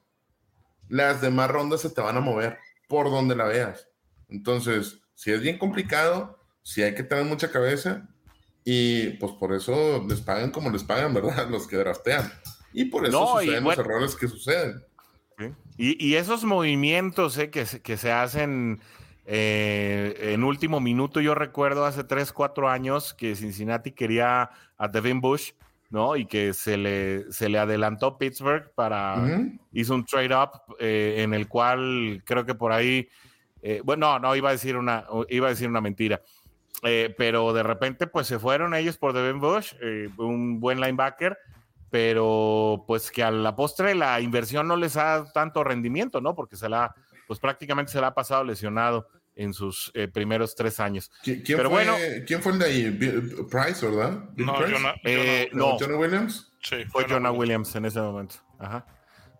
las demás rondas se te van a mover por donde la veas. Entonces, si es bien complicado, si hay que tener mucha cabeza y pues por eso les pagan como les pagan, ¿verdad? Los que draftean. Y por eso suceden los errores que suceden. Y, esos movimientos eh, que, que se hacen eh, en último minuto, yo recuerdo hace 3, 4 años que Cincinnati quería a Devin Bush, ¿no? Y que se le, se le adelantó Pittsburgh para, hizo un trade up eh, en el cual creo que por ahí, eh, bueno, no, iba a decir una, iba a decir una mentira. pero de repente, pues se fueron ellos por Devin Bush, un buen linebacker, pero pues que a la postre la inversión no les da tanto rendimiento, ¿no? Porque se la, pues prácticamente se la ha pasado lesionado en sus eh, primeros tres años. ¿Quién, Pero fue, bueno, ¿quién fue el de ahí? Price, ¿verdad? no, Price? Eh, no, Johnny Williams. Sí, Fue Jonah Williams en ese momento. Ajá.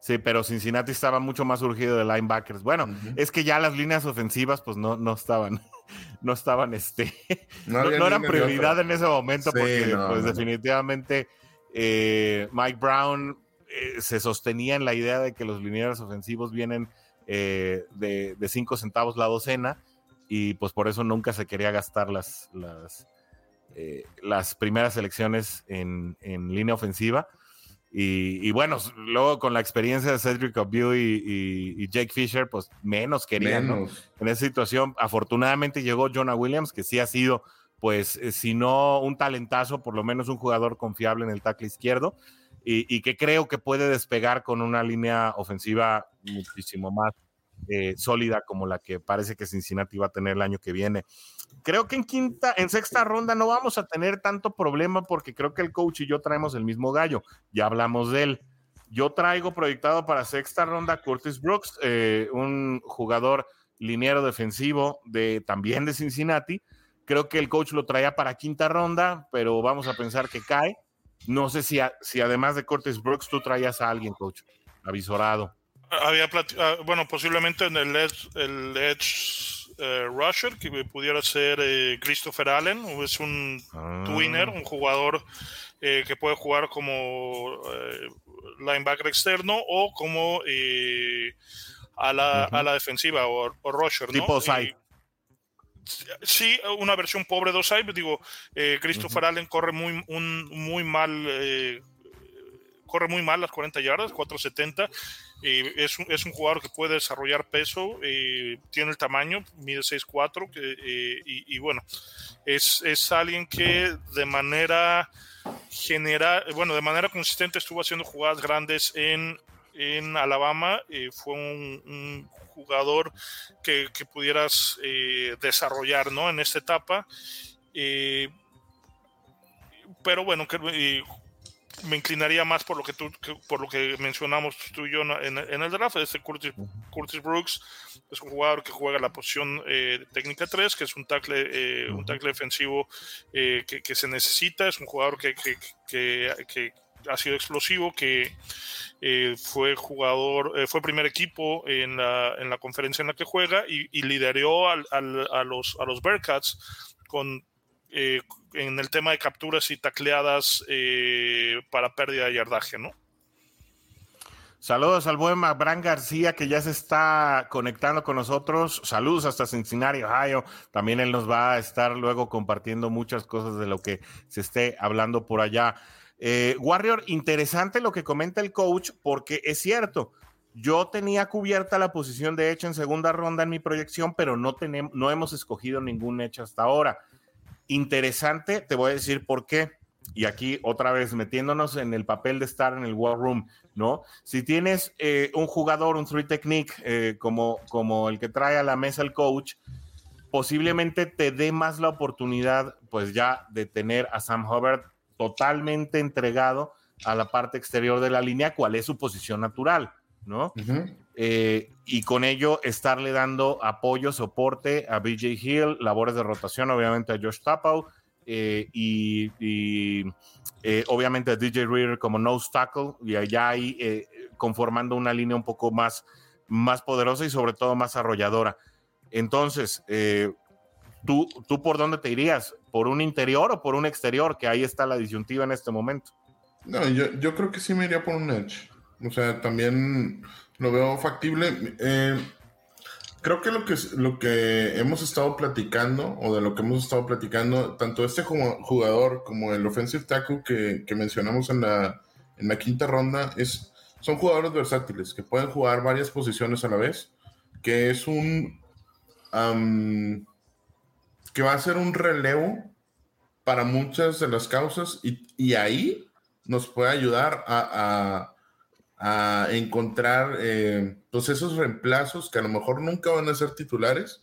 Sí, pero Cincinnati estaba mucho más urgido de linebackers. Bueno, es que ya las líneas ofensivas, pues no, no estaban, no estaban, este, no, eran prioridad en ese momento, porque pues definitivamente eh, Mike Brown eh, se sostenía en la idea de que los linieros ofensivos vienen eh, de, de, cinco centavos la docena, y pues por eso nunca se quería gastar las, las, las primeras elecciones en, en línea ofensiva. Y, bueno, luego con la experiencia de Cedric O'Bew y, Jake Fisher, pues menos querían en esa situación. Afortunadamente llegó Jonah Williams, que sí ha sido, pues, eh, si no un talentazo, por lo menos un jugador confiable en el tackle izquierdo. Y, que creo que puede despegar con una línea ofensiva muchísimo más eh, sólida como la que parece que Cincinnati va a tener el año que viene. Creo que en quinta, en sexta ronda no vamos a tener tanto problema porque creo que el coach y yo traemos el mismo gallo. Ya hablamos de él. Yo traigo proyectado para sexta ronda Curtis Brooks, eh, un jugador liniero defensivo de también de Cincinnati. Creo que el coach lo traía para quinta ronda, pero vamos a pensar que cae. No sé si, si además de Curtis Brooks tú traías a alguien, coach, avisorado. Había ah, bueno, posiblemente en el Edge, el Edge eh, Rusher, que pudiera ser eh, Christopher Allen, es un ah. twinner, un jugador eh, que puede jugar como linebacker externo o como a, la, a la defensiva o, rusher. Tipo side. Sí, una versión pobre de side. Digo, Christopher Allen corre muy, un, muy mal corre muy mal las 40 yardas, 470. y es, un, es un jugador que puede desarrollar peso, tiene el tamaño, mide 6'4, eh, y, y, bueno, es, es alguien que de manera general, bueno, de manera consistente estuvo haciendo jugadas grandes en, en Alabama, fue un, jugador que, que pudieras eh, desarrollar ¿no? en esta etapa. pero bueno, que, me inclinaría más por lo que tú, por lo que mencionamos tú y yo en, el draft. Este Curtis, Curtis, Brooks es un jugador que juega la posición eh, técnica 3, que es un tackle, eh, un tackle defensivo eh, que, se necesita. Es un jugador que, que, ha sido explosivo, que fue jugador, fue primer equipo en la, en la, conferencia en la que juega y, y lideró a, los, a los Bearcats con eh, en el tema de capturas y tacleadas eh, para pérdida de yardaje, ¿no? Saludos al buen Bran García que ya se está conectando con nosotros. Saludos hasta Cincinnati, Ohio. También él nos va a estar luego compartiendo muchas cosas de lo que se esté hablando por allá. Eh, Warrior, interesante lo que comenta el coach, porque es cierto, yo tenía cubierta la posición de hecho en segunda ronda en mi proyección, pero no, tenemos, no hemos escogido ningún hecho hasta ahora. Interesante, te voy a decir por qué. Y aquí otra vez metiéndonos en el papel de estar en el war room, ¿no? Si tienes eh, un jugador, un three technique, eh, como, como el que trae a la mesa el coach, posiblemente te dé más la oportunidad, pues ya de tener a Sam Hubbard totalmente entregado a la parte exterior de la línea, cuál es su posición natural, ¿no? Eh, y con ello estarle dando apoyo, soporte a BJ Hill, labores de rotación, obviamente a Josh Tapau eh, y, eh, obviamente a DJ Reader como nose tackle y allá ahí conformando una línea un poco más, más poderosa y sobre todo más arrolladora. Entonces, ¿tú, ¿tú por dónde te irías? ¿Por un interior o por un exterior? Que ahí está la disyuntiva en este momento. No, yo, yo creo que sí me iría por un edge. O sea, también lo veo factible. Eh, creo que lo que lo que hemos estado platicando, o de lo que hemos estado platicando, tanto este jugador como el offensive tackle que, mencionamos en la, en la quinta ronda, es, son jugadores versátiles que pueden jugar varias posiciones a la vez, que es un que va a ser un relevo para muchas de las causas y, ahí nos puede ayudar a a encontrar eh, pues esos reemplazos que a lo mejor nunca van a ser titulares,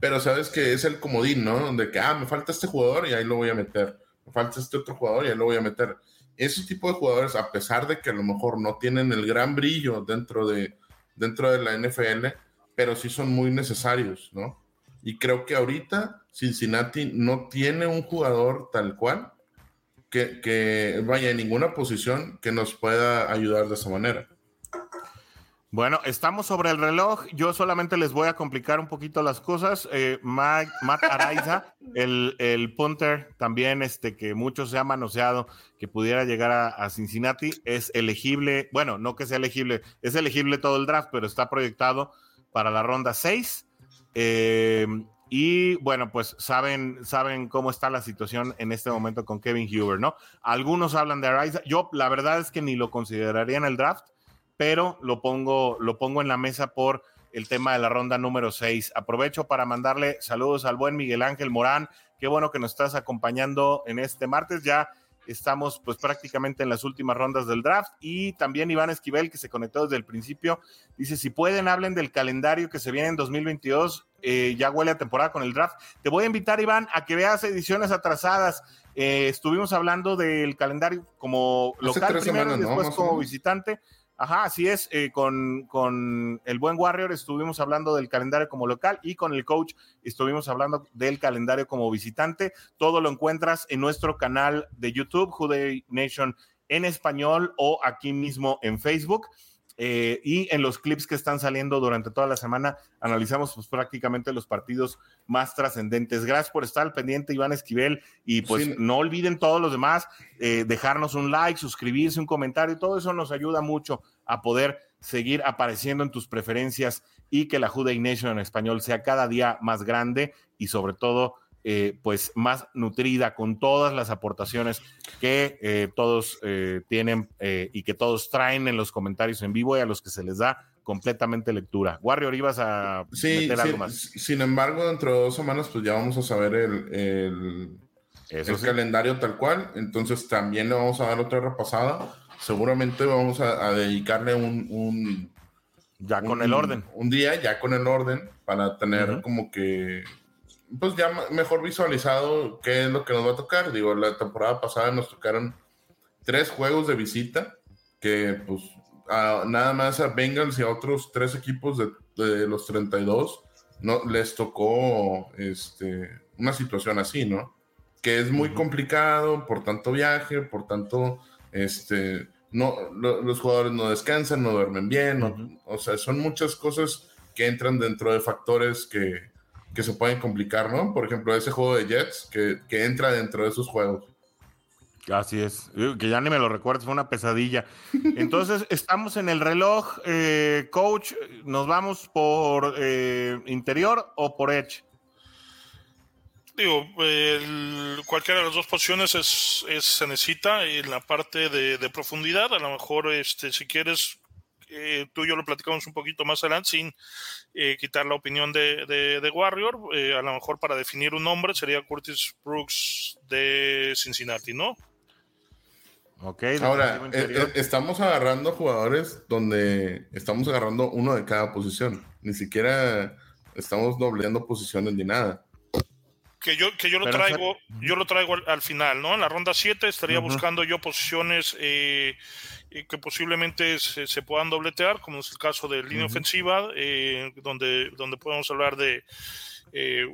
pero sabes que es el comodín, ¿no? De que, ah, me falta este jugador y ahí lo voy a meter, me falta este otro jugador y ahí lo voy a meter. Ese tipo de jugadores, a pesar de que a lo mejor no tienen el gran brillo dentro de, dentro de la NFL, pero sí son muy necesarios, ¿no? Y creo que ahorita Cincinnati no tiene un jugador tal cual que, que vaya en ninguna posición que nos pueda ayudar de esa manera. Bueno, estamos sobre el reloj. Yo solamente les voy a complicar un poquito las cosas. Eh, Matt, Araiza, el, el, punter también, este, que muchos se han manoseado, que pudiera llegar a, Cincinnati, es elegible. Bueno, no que sea elegible, es elegible todo el draft, pero está proyectado para la ronda 6. Eh, y bueno, pues saben, saben cómo está la situación en este momento con Kevin Huber, ¿no? Algunos hablan de Araiza. Yo, la verdad es que ni lo consideraría en el draft pero lo pongo, lo pongo en la mesa por el tema de la ronda número 6. Aprovecho para mandarle saludos al buen Miguel Ángel Morán. Qué bueno que nos estás acompañando en este martes. Ya estamos pues prácticamente en las últimas rondas del draft. Y también Iván Esquivel que se conectó desde el principio dice si pueden hablen del calendario que se viene en 2022 eh, ya huele a temporada con el draft te voy a invitar Iván a que veas ediciones atrasadas. Eh, estuvimos hablando del calendario como local primero después como visitante Ajá, así es. Eh, con, con, el buen Warrior estuvimos hablando del calendario como local y con el coach estuvimos hablando del calendario como visitante. Todo lo encuentras en nuestro canal de YouTube, Juday Nation en español o aquí mismo en Facebook. Eh, y en los clips que están saliendo durante toda la semana, analizamos pues, prácticamente los partidos más trascendentes. Gracias por estar al pendiente, Iván Esquivel. Y pues no olviden todos los demás, eh, dejarnos un like, suscribirse, un comentario, todo eso nos ayuda mucho a poder seguir apareciendo en tus preferencias y que la Juday Nation en español sea cada día más grande y sobre todo eh, pues más nutrida con todas las aportaciones que eh, todos eh, tienen y que todos traen en los comentarios en vivo y a los que se les da completamente lectura. Warrior, ibas a meter algo más. Sin embargo, dentro de dos semanas, pues ya vamos a saber el, el, calendario tal cual. Entonces también le vamos a dar otra repasada. Seguramente vamos a, dedicarle un, ya con el orden. Un día ya con el orden para tener como que pues ya mejor visualizado qué es lo que nos va a tocar. Digo, la temporada pasada nos tocaron tres juegos de visita, que pues nada más a Bengals y a otros tres equipos de, los 32 no, les tocó este, una situación así, ¿no? Que es muy complicado por tanto viaje, por tanto, este, no, los jugadores no descansan, no duermen bien, o sea, son muchas cosas que entran dentro de factores que, que se pueden complicar, ¿no? Por ejemplo, ese juego de Jets que, entra dentro de esos juegos. Así es, que ya ni me lo recuerdo, fue una pesadilla. Entonces, estamos en el reloj, eh, coach, ¿nos vamos por eh, interior o por edge? Digo, cualquiera de las dos posiciones es, se necesita en la parte de, de, profundidad. A lo mejor, este, si quieres eh, tú y yo lo platicamos un poquito más adelante sin eh, quitar la opinión de, de, Warrior. Eh, a lo mejor para definir un nombre sería Curtis Brooks de Cincinnati, ¿no? Ok. Ahora, estamos agarrando jugadores donde estamos agarrando uno de cada posición. Ni siquiera estamos dobleando posiciones ni nada que yo, que yo lo traigo, yo lo traigo al, final, ¿no? En la ronda 7 estaría buscando yo posiciones eh, que posiblemente se, puedan dobletear, como es el caso de línea ofensiva, eh, donde, donde podemos hablar de eh,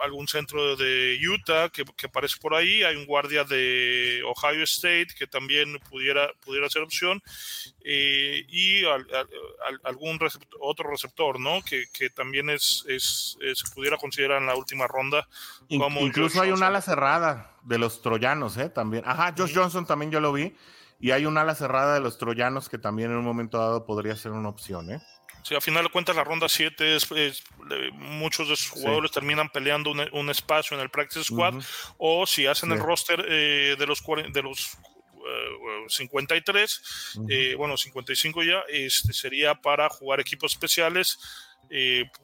algún centro de Utah que, aparece por ahí, hay un guardia de Ohio State que también pudiera, pudiera ser opción, eh, y algún otro receptor, ¿no? Que, también es, es, se pudiera considerar en la última ronda. Como Incluso hay un ala cerrada de los troyanos, ¿eh? También. Ajá, Josh Johnson también yo lo vi. Y hay un ala cerrada de los troyanos que también en un momento dado podría ser una opción, ¿eh? Sí, a final de cuentas la ronda 7 es, muchos de sus jugadores terminan peleando un, espacio en el practice squad o si hacen el roster eh, de los de los 53, eh, eh, bueno 55 ya, este sería para jugar equipos especiales.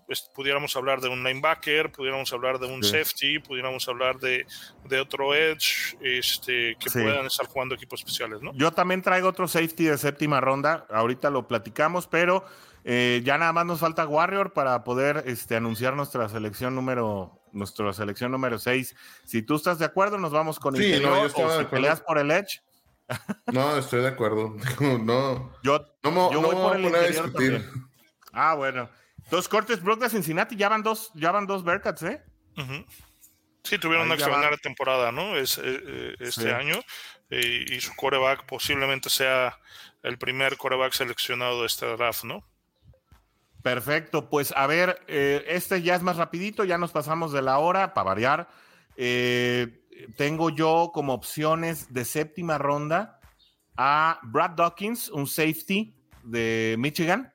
Pues, pudiéramos hablar de un linebacker, pudiéramos hablar de un safety, pudiéramos hablar de, de otro edge, este, que puedan estar jugando equipos especiales, ¿no? Yo también traigo otro safety de séptima ronda, ahorita lo platicamos, pero eh, ya nada más nos falta Warrior para poder este, anunciar nuestra selección número nuestra selección número 6. Si tú estás de acuerdo, nos vamos con sí, no, yo o si peleas por el Edge. No, estoy de acuerdo. No, yo, no, yo voy por el interior también. Ah, bueno. Entonces, Cortes Brook de Cincinnati ya van dos, ya van dos Bearcats, ¿eh? Sí, tuvieron una extraordinaria temporada, ¿no? Es, eh, eh, este año. y su coreback posiblemente sea el primer coreback seleccionado de este draft, ¿no? Perfecto, pues a ver, este ya es más rapidito, ya nos pasamos de la hora para variar. tengo yo como opciones de séptima ronda a Brad Dawkins, un safety de Michigan,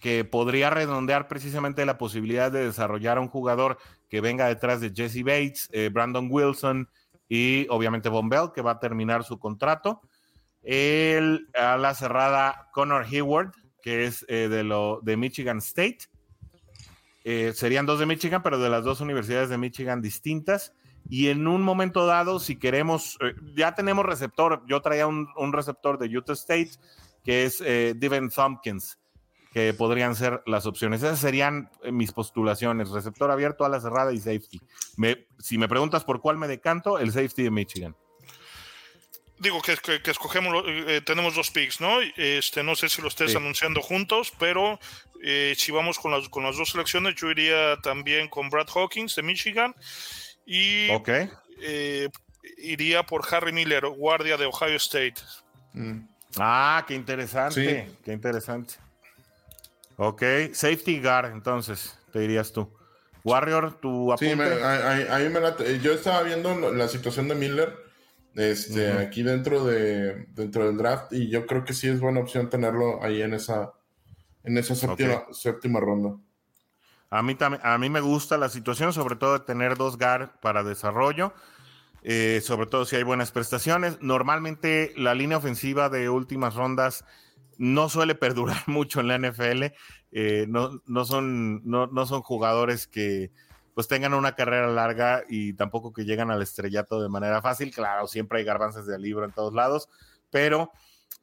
que podría redondear precisamente la posibilidad de desarrollar a un jugador que venga detrás de Jesse Bates, eh, Brandon Wilson y obviamente Von Bell, que va a terminar su contrato. El, a la cerrada Connor Hayward, que es eh, de, lo, de Michigan State. Eh, serían dos de Michigan, pero de las dos universidades de Michigan distintas. Y en un momento dado, si queremos, ya tenemos receptor. Yo traía un, receptor de Utah State, que es Devin Tompkins que podrían ser las opciones. Esas serían eh, mis postulaciones, receptor abierto, a cerrada y safety. si me preguntas por cuál me decanto, el safety de Michigan. Digo que, que, escogemos, eh, tenemos dos picks, ¿no? Este, no sé si lo estés anunciando juntos, pero eh, si vamos con las, con las dos selecciones, yo iría también con Brad Hawkins de Michigan y iría por Harry Miller, guardia de Ohio State. Mm. Ah, qué interesante, qué interesante. Ok, safety guard, entonces, te dirías tú. Warrior, tu apunte. Sí, ahí, me la, yo estaba viendo la situación de Miller este, aquí dentro, de, dentro del draft y yo creo que sí es buena opción tenerlo ahí en esa, en esa séptima, séptima ronda. A mí, a mí me gusta la situación, sobre todo de tener dos guard para desarrollo, eh, sobre todo si hay buenas prestaciones. Normalmente la línea ofensiva de últimas rondas no suele perdurar mucho en la NFL. Eh, no, no, son, no, no, son jugadores que pues tengan una carrera larga y tampoco que llegan al estrellato de manera fácil. Claro, siempre hay garbanzas de libro en todos lados, pero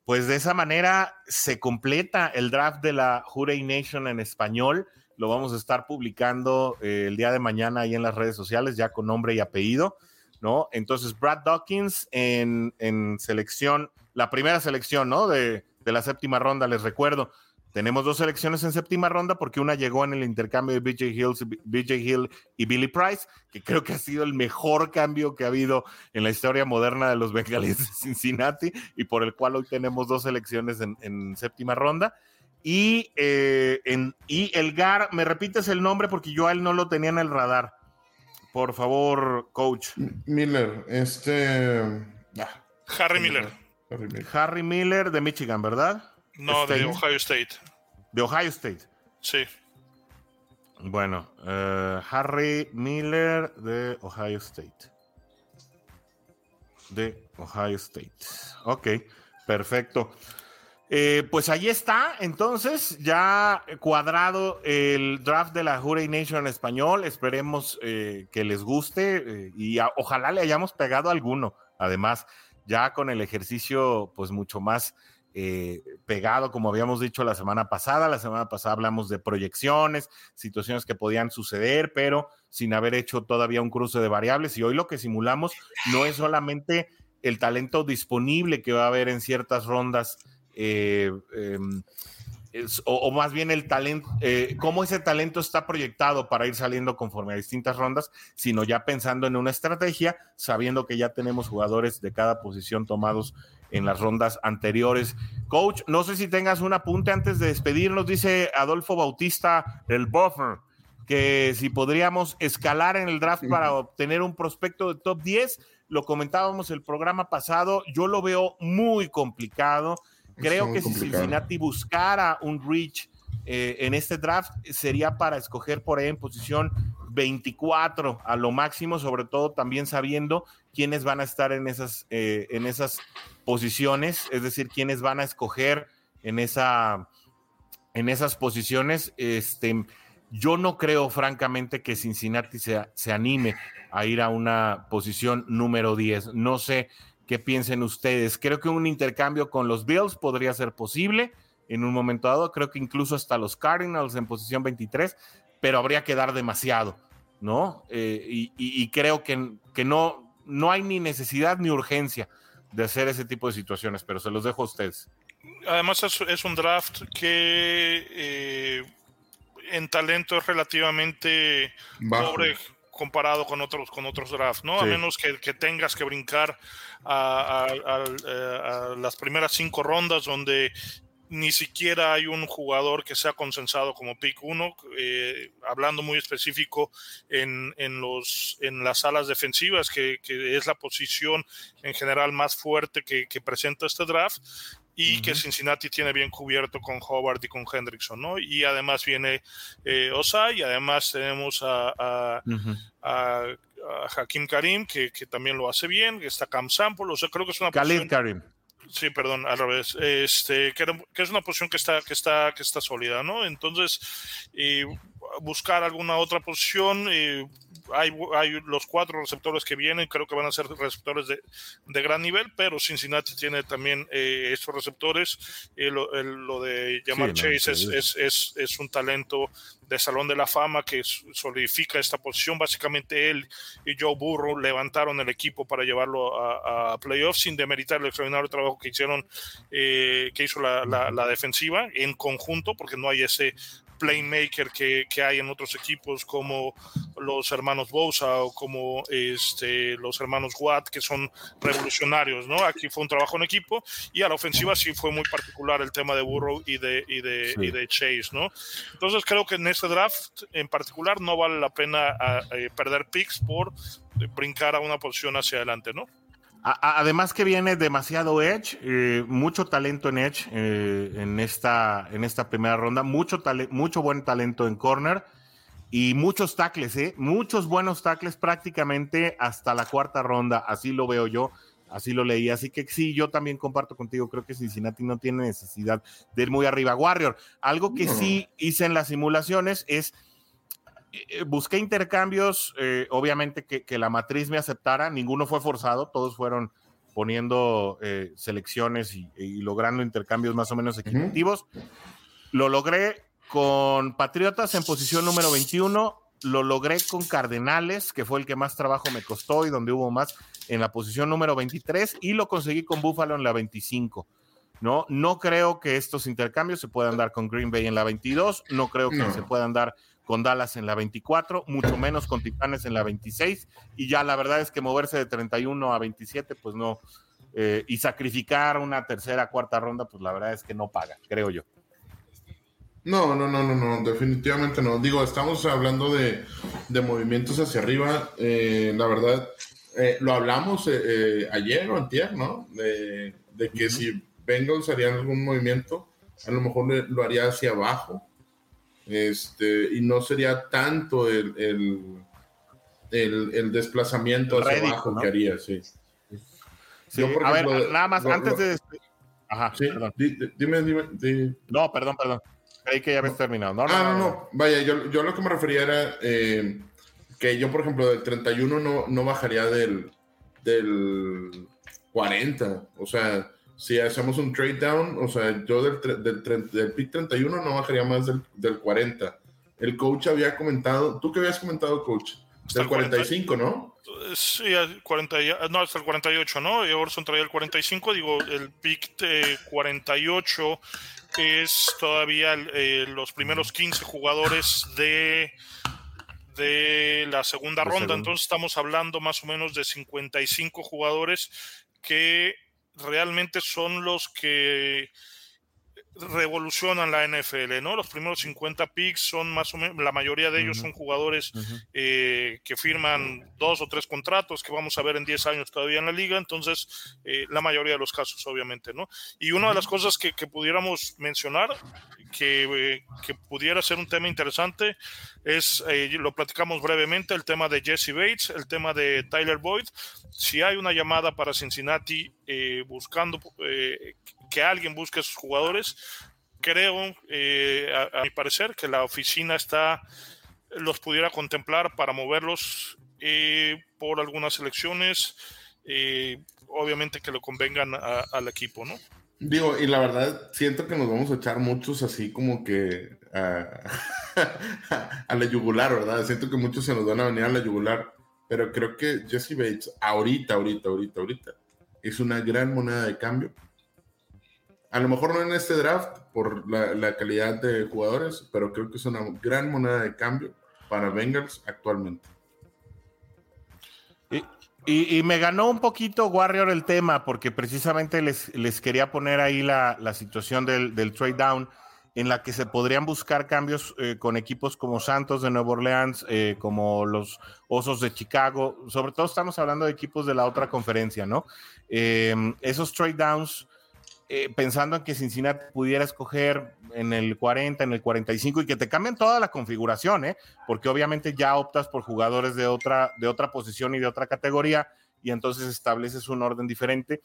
pues de esa manera se completa el draft de la Hurray Nation en español. Lo vamos a estar publicando eh, el día de mañana ahí en las redes sociales, ya con nombre y apellido, ¿no? Entonces, Brad Dawkins en, en selección, la primera selección, ¿no? De, de la séptima ronda, les recuerdo. Tenemos dos selecciones en séptima ronda porque una llegó en el intercambio de BJ, Hill y Billy Price, que creo que ha sido el mejor cambio que ha habido en la historia moderna de los Bengalíes de Cincinnati y por el cual hoy tenemos dos selecciones en, séptima ronda. Y, eh, en, y el GAR, ¿me repites el nombre? Porque yo a él no lo tenía en el radar. Por favor, coach. Miller, este... Ah, Harry Miller. Harry Miller. de Michigan, ¿verdad? No, de Ohio State. De Ohio State. Sí. Bueno, eh, Harry Miller de Ohio State. De Ohio State. Ok, perfecto. Eh, pues ahí está, entonces, ya cuadrado el draft de la Hurray Nation en español. Esperemos eh, que les guste y ojalá le hayamos pegado alguno. Además, ya con el ejercicio pues mucho más eh, pegado, como habíamos dicho la semana pasada. La semana pasada hablamos de proyecciones, situaciones que podían suceder, pero sin haber hecho todavía un cruce de variables. Y hoy lo que simulamos no es solamente el talento disponible que va a haber en ciertas rondas. Eh, em, o, más bien el talento, eh, cómo ese talento está proyectado para ir saliendo conforme a distintas rondas, sino ya pensando en una estrategia, sabiendo que ya tenemos jugadores de cada posición tomados en las rondas anteriores. Coach, no sé si tengas un apunte antes de despedirnos, dice Adolfo Bautista, el buffer, que si podríamos escalar en el draft para obtener un prospecto de top 10, lo comentábamos el programa pasado, yo lo veo muy complicado. Creo que si Cincinnati buscara un reach eh, en este draft, sería para escoger por ahí en posición 24 a lo máximo, sobre todo también sabiendo quiénes van a estar en esas, eh, en esas posiciones, es decir, quiénes van a escoger en, esa, en esas posiciones. Este, yo no creo, francamente, que Cincinnati se, se anime a ir a una posición número 10. No sé ¿Qué piensen ustedes? Creo que un intercambio con los Bills podría ser posible en un momento dado. Creo que incluso hasta los Cardinals en posición 23, pero habría que dar demasiado, ¿no? Eh, y, creo que, que no, no hay ni necesidad ni urgencia de hacer ese tipo de situaciones, pero se los dejo a ustedes. Además es, un draft que eh, en talento es relativamente pobre comparado con otros, con otros drafts, ¿no? A menos que, que, tengas que brincar a, a, las primeras cinco rondas donde ni siquiera hay un jugador que sea consensado como pick 1, eh, hablando muy específico en, en, los, en las alas defensivas, que, que, es la posición en general más fuerte que, que presenta este draft, y que Cincinnati tiene bien cubierto con Howard y con Hendrickson, ¿no? Y además viene eh, y además tenemos a, a, a, Hakim Karim, que, que, también lo hace bien, que está Cam Sample, o sea, creo que es una Khalid Karim. Sí, perdón, al revés. Este, que, es una posición que está, que está, que está sólida, ¿no? Entonces, buscar alguna otra posición. Hay, hay, los cuatro receptores que vienen, creo que van a ser receptores de, de gran nivel, pero Cincinnati tiene también eh, estos receptores. lo, lo, de llamar Chase es, es, es, es, un talento de Salón de la Fama que solidifica esta posición. Básicamente él y Joe Burrow levantaron el equipo para llevarlo a, playoffs sin demeritar el extraordinario trabajo que hicieron, eh, que hizo la, la, defensiva en conjunto, porque no hay ese playmaker que, que, hay en otros equipos como los hermanos Bosa o como este, los hermanos Watt, que son revolucionarios, ¿no? Aquí fue un trabajo en equipo y a la ofensiva sí fue muy particular el tema de Burrow y de, y de, y de Chase, ¿no? Entonces creo que en este draft en particular no vale la pena eh, perder picks por brincar a una posición hacia adelante, ¿no? Además que viene demasiado Edge, eh, mucho talento en Edge eh, en, esta, en esta primera ronda, mucho, mucho buen talento en corner y muchos tackles, ¿eh? muchos buenos tackles prácticamente hasta la cuarta ronda, así lo veo yo, así lo leí, así que sí, yo también comparto contigo, creo que Cincinnati no tiene necesidad de ir muy arriba. Warrior, algo que sí hice en las simulaciones es busqué intercambios, eh, obviamente que, la matriz me aceptara, ninguno fue forzado, todos fueron poniendo eh, selecciones y, logrando intercambios más o menos equitativos. Lo logré con Patriotas en posición número 21, lo logré con Cardenales, que fue el que más trabajo me costó y donde hubo más en la posición número 23, y lo conseguí con Buffalo en la 25. ¿no? No creo que estos intercambios se puedan dar con Green Bay en la 22, no creo que se puedan dar con Dallas en la 24, mucho menos con Titanes en la 26, y ya la verdad es que moverse de 31 a 27, pues no, eh, y sacrificar una tercera, cuarta ronda, pues la verdad es que no paga, creo yo. No, no, no, no, no, definitivamente no. Digo, estamos hablando de, movimientos hacia arriba. Eh, la verdad, eh, lo hablamos ayer o antier, ¿no? De, que si Bengals harían algún movimiento, a lo mejor lo haría hacia abajo este, y no sería tanto el, el, el, desplazamiento hacia abajo que haría, sí. a ver, nada más, antes de... Ajá, perdón. Dime, dime, No, perdón, perdón. Creí que ya habías terminado. No, no, ah, no, no, Vaya, yo, yo lo que me refería era eh, que yo, por ejemplo, del 31 no, no bajaría del, del 40. O sea, si hacemos un trade down, o sea, yo del, del, del pick 31 no bajaría más del, del, 40. El coach había comentado, ¿tú qué habías comentado, coach? Del 45, ¿no? Sí, 40, no, hasta el 48, ¿no? Y Orson traía el 45, digo, el pick de 48 es todavía eh, los primeros 15 jugadores de de la segunda ronda, entonces estamos hablando más o menos de 55 jugadores que realmente son los que revolucionan la NFL, ¿no? Los primeros 50 picks son más o menos, la mayoría de ellos son jugadores eh, que firman dos o tres contratos que vamos a ver en 10 años todavía en la liga, entonces eh, la mayoría de los casos, obviamente, ¿no? Y una de las cosas que, pudiéramos mencionar, que, eh, que, pudiera ser un tema interesante, es, lo platicamos brevemente, el tema de Jesse Bates, el tema de Tyler Boyd. Si hay una llamada para Cincinnati buscando que alguien busque a sus jugadores. Creo, eh, a, mi parecer, que la oficina está los pudiera contemplar para moverlos eh, por algunas elecciones, eh, obviamente que lo convengan al equipo, ¿no? Digo, y la verdad, siento que nos vamos a echar muchos así como que a, a la yugular, ¿verdad? Siento que muchos se nos van a venir a la yugular, pero creo que Jesse Bates, ahorita, ahorita, ahorita, ahorita, es una gran moneda de cambio a lo mejor no en este draft por la, calidad de jugadores, pero creo que es una gran moneda de cambio para Bengals actualmente. Y, me ganó un poquito Warrior el tema, porque precisamente les, les quería poner ahí la, la situación del, del, trade down, en la que se podrían buscar cambios eh, con equipos como Santos de Nueva Orleans, eh, como los Osos de Chicago. Sobre todo estamos hablando de equipos de la otra conferencia, ¿no? Eh, esos trade downs eh, pensando en que Cincinnati pudiera escoger en el 40, en el 45 y que te cambien toda la configuración, ¿eh? porque obviamente ya optas por jugadores de otra, de otra posición y de otra categoría y entonces estableces un orden diferente.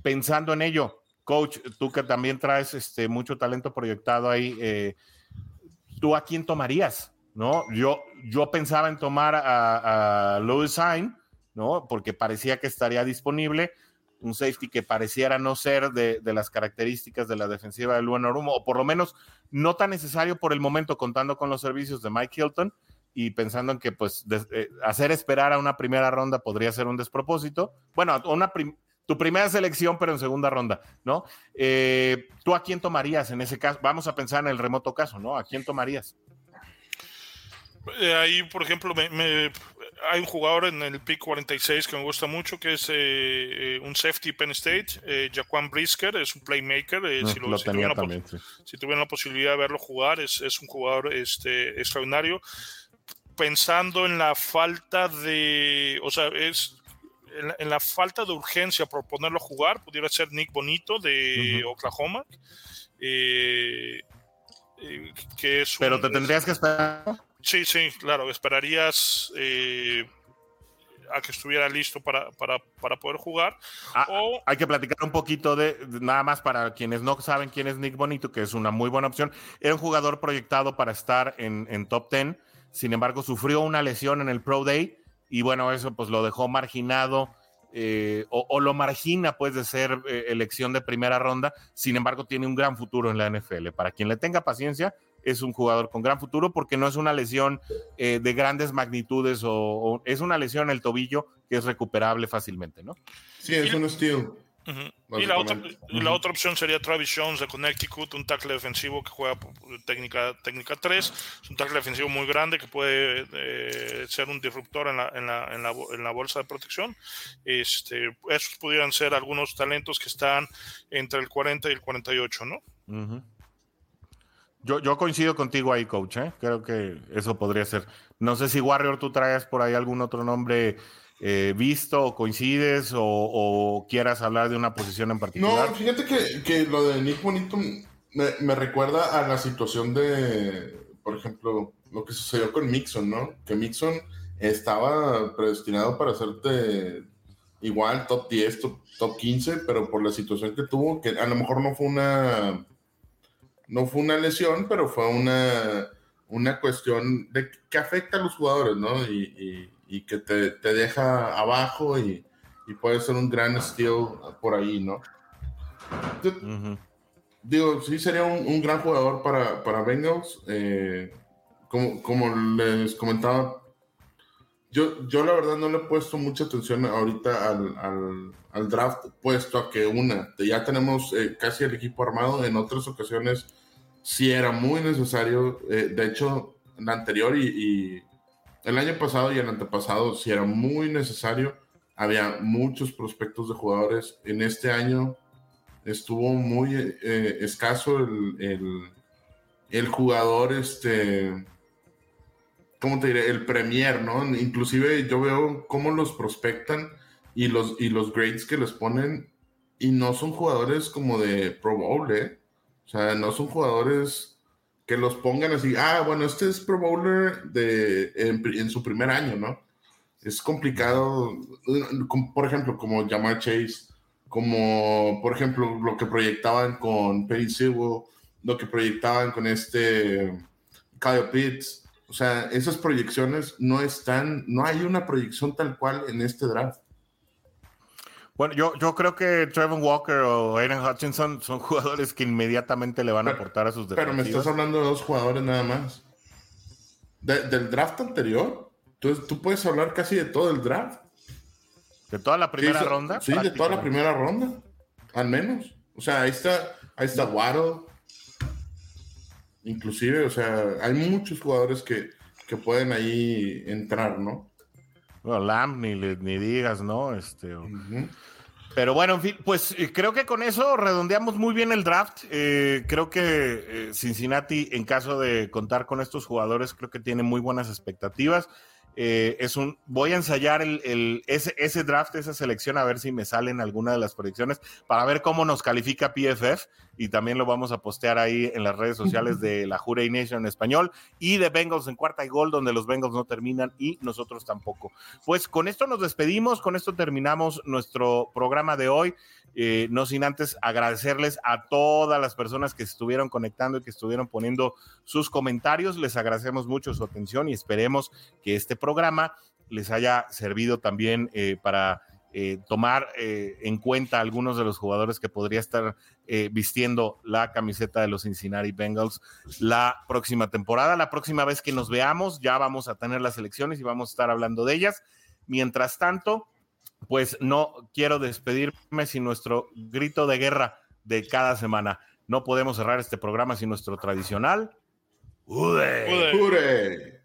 Pensando en ello, coach, tú que también traes este, mucho talento proyectado ahí, eh, ¿tú a quién tomarías? ¿No? Yo, yo pensaba en tomar a, a Louis Sain, ¿no? Porque parecía que estaría disponible un safety que pareciera no ser de, las características de la defensiva de Luan Orumo, o por lo menos no tan necesario por el momento, contando con los servicios de Mike Hilton y pensando en que pues eh, hacer esperar a una primera ronda podría ser un despropósito. Bueno, una tu primera selección, pero en segunda ronda, ¿no? Eh, ¿Tú a quién tomarías en ese caso? Vamos a pensar en el remoto caso, ¿no? ¿A quién tomarías? Eh, ahí, por ejemplo, me, hay un jugador en el pick 46 que me gusta mucho, que es eh, eh, un safety Penn State, eh, Jaquan Brisker, es un playmaker. Ah, si, lo, tuvieron la posibilidad de verlo jugar, es, es un jugador este, extraordinario. Pensando en la falta de, o sea, es en la, falta de urgencia por ponerlo a jugar, pudiera ser Nick Bonito de Oklahoma. que es Pero te tendrías que esperar Sí, sí, claro, esperarías eh, a que estuviera listo para, poder jugar. Ah, hay que platicar un poquito de, nada más para quienes no saben quién es Nick Bonito, que es una muy buena opción. Era un jugador proyectado para estar en, top 10, sin embargo sufrió una lesión en el Pro Day y bueno, eso pues lo dejó marginado. Eh, o, lo margina pues de ser eh, elección de primera ronda, sin embargo tiene un gran futuro en la NFL. Para quien le tenga paciencia, es un jugador con gran futuro porque no es una lesión eh, de grandes magnitudes o, es una lesión en el tobillo que es recuperable fácilmente, ¿no? Sí, es un estilo. Y la, otra, la otra opción sería Travis Jones de Connecticut, un tackle defensivo que juega técnica, técnica 3. Es un tackle defensivo muy grande que puede eh, ser un disruptor en la, en, la, en, la, en la, bolsa de protección. Este, esos pudieran ser algunos talentos que están entre el 40 y el 48, ¿no? Uh yo, coincido contigo ahí, coach. ¿eh? Creo que eso podría ser. No sé si Warrior tú traes por ahí algún otro nombre eh, visto o coincides o, quieras hablar de una posición en particular. No, fíjate que, lo de Nick Bonito me, recuerda a la situación de, por ejemplo, lo que sucedió con Mixon, ¿no? Que Mixon estaba predestinado para hacerte igual top 10, top, top 15, pero por la situación que tuvo, que a lo mejor no fue una no fue una lesión, pero fue una, una cuestión de que afecta a los jugadores, ¿no? Y, que te, deja abajo y, puede ser un gran estilo por ahí, ¿no? Digo, sí sería un, gran jugador para, para Bengals. Eh, como, como, les comentaba, yo, yo la verdad no le he puesto mucha atención ahorita al, al, draft, puesto a que una, ya tenemos eh, casi el equipo armado, en otras ocasiones sí era muy necesario. Eh, de hecho, el anterior y, el año pasado y el antepasado sí era muy necesario. Había muchos prospectos de jugadores. En este año estuvo muy eh, escaso el, el, jugador, este, ¿cómo te diré? El premier, ¿no? Inclusive yo veo cómo los prospectan y los, y los grades que les ponen y no son jugadores como de Pro Bowl, ¿eh? O sea, no son jugadores que los pongan así, ah, bueno, este es Pro Bowler de, en, su primer año, ¿no? Es complicado, por ejemplo, como Jamar Chase, como, por ejemplo, lo que proyectaban con Perry Sewell, lo que proyectaban con este Kyle Pitts. O sea, esas proyecciones no están, no hay una proyección tal cual en este draft. Bueno, yo, yo creo que Trevor Walker o Aiden Hutchinson son jugadores que inmediatamente le van a aportar a sus defensivos. Pero me estás hablando de dos jugadores nada más. del draft anterior, entonces tú puedes hablar casi de todo el draft. ¿De toda la primera ronda? Sí, de toda la primera ronda, al menos. O sea, ahí está, ahí está Waddle. Inclusive, o sea, hay muchos jugadores que, que pueden ahí entrar, ¿no? Bueno, Lamb, ni, ni digas, ¿no? Este, Pero bueno, en fin, pues eh, creo que con eso redondeamos muy bien el draft. Eh, creo que eh, Cincinnati, en caso de contar con estos jugadores, creo que tiene muy buenas expectativas. Eh, es un, voy a ensayar el, ese, ese, draft, esa selección, a ver si me salen alguna de las predicciones, para ver cómo nos califica PFF, y también lo vamos a postear ahí en las redes sociales de la Jurey Nation en español, y de Bengals en cuarta y gol, donde los Bengals no terminan y nosotros tampoco. Pues con esto nos despedimos, con esto terminamos nuestro programa de hoy. Eh, no sin antes agradecerles a todas las personas que estuvieron conectando y que estuvieron poniendo sus comentarios. Les agradecemos mucho su atención y esperemos que este programa les haya servido también eh, para eh, tomar en cuenta algunos de los jugadores que podría estar vistiendo la camiseta de los Cincinnati Bengals la próxima temporada. La próxima vez que nos veamos ya vamos a tener las elecciones y vamos a estar hablando de ellas. Mientras tanto, pues no quiero despedirme sin nuestro grito de guerra de cada semana. No podemos cerrar este programa sin nuestro tradicional. ¡Ude!